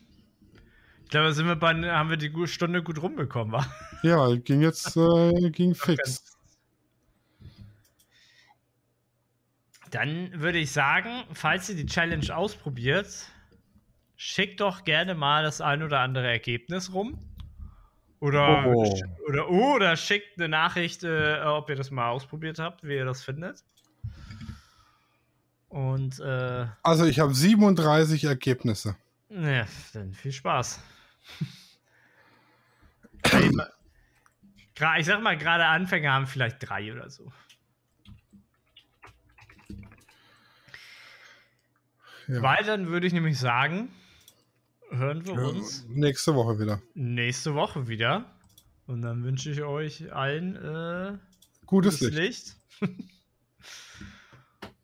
S3: Ich glaube, sind wir bei, haben wir die Stunde gut rumbekommen, wa?
S2: Ja, ging jetzt, äh, ging fix.
S3: Dann würde ich sagen, falls ihr die Challenge ausprobiert, schickt doch gerne mal das ein oder andere Ergebnis rum. Oder,
S2: Oh.
S3: oder, oder schickt eine Nachricht, äh, ob ihr das mal ausprobiert habt, wie ihr das findet. Und äh,
S2: Also ich habe 37 Ergebnisse.
S3: Ja, dann viel Spaß. Ich sag mal, gerade Anfänger haben vielleicht drei oder so.
S2: Ja.
S3: Weil dann würde ich nämlich sagen, hören wir uns
S2: Nächste Woche wieder.
S3: nächste Woche wieder. Und dann wünsche ich euch allen äh,
S2: Gutes
S3: gutes
S2: Licht.
S3: Licht.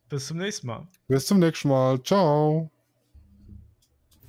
S3: Bis zum nächsten Mal.
S2: Bis zum nächsten Mal. Ciao.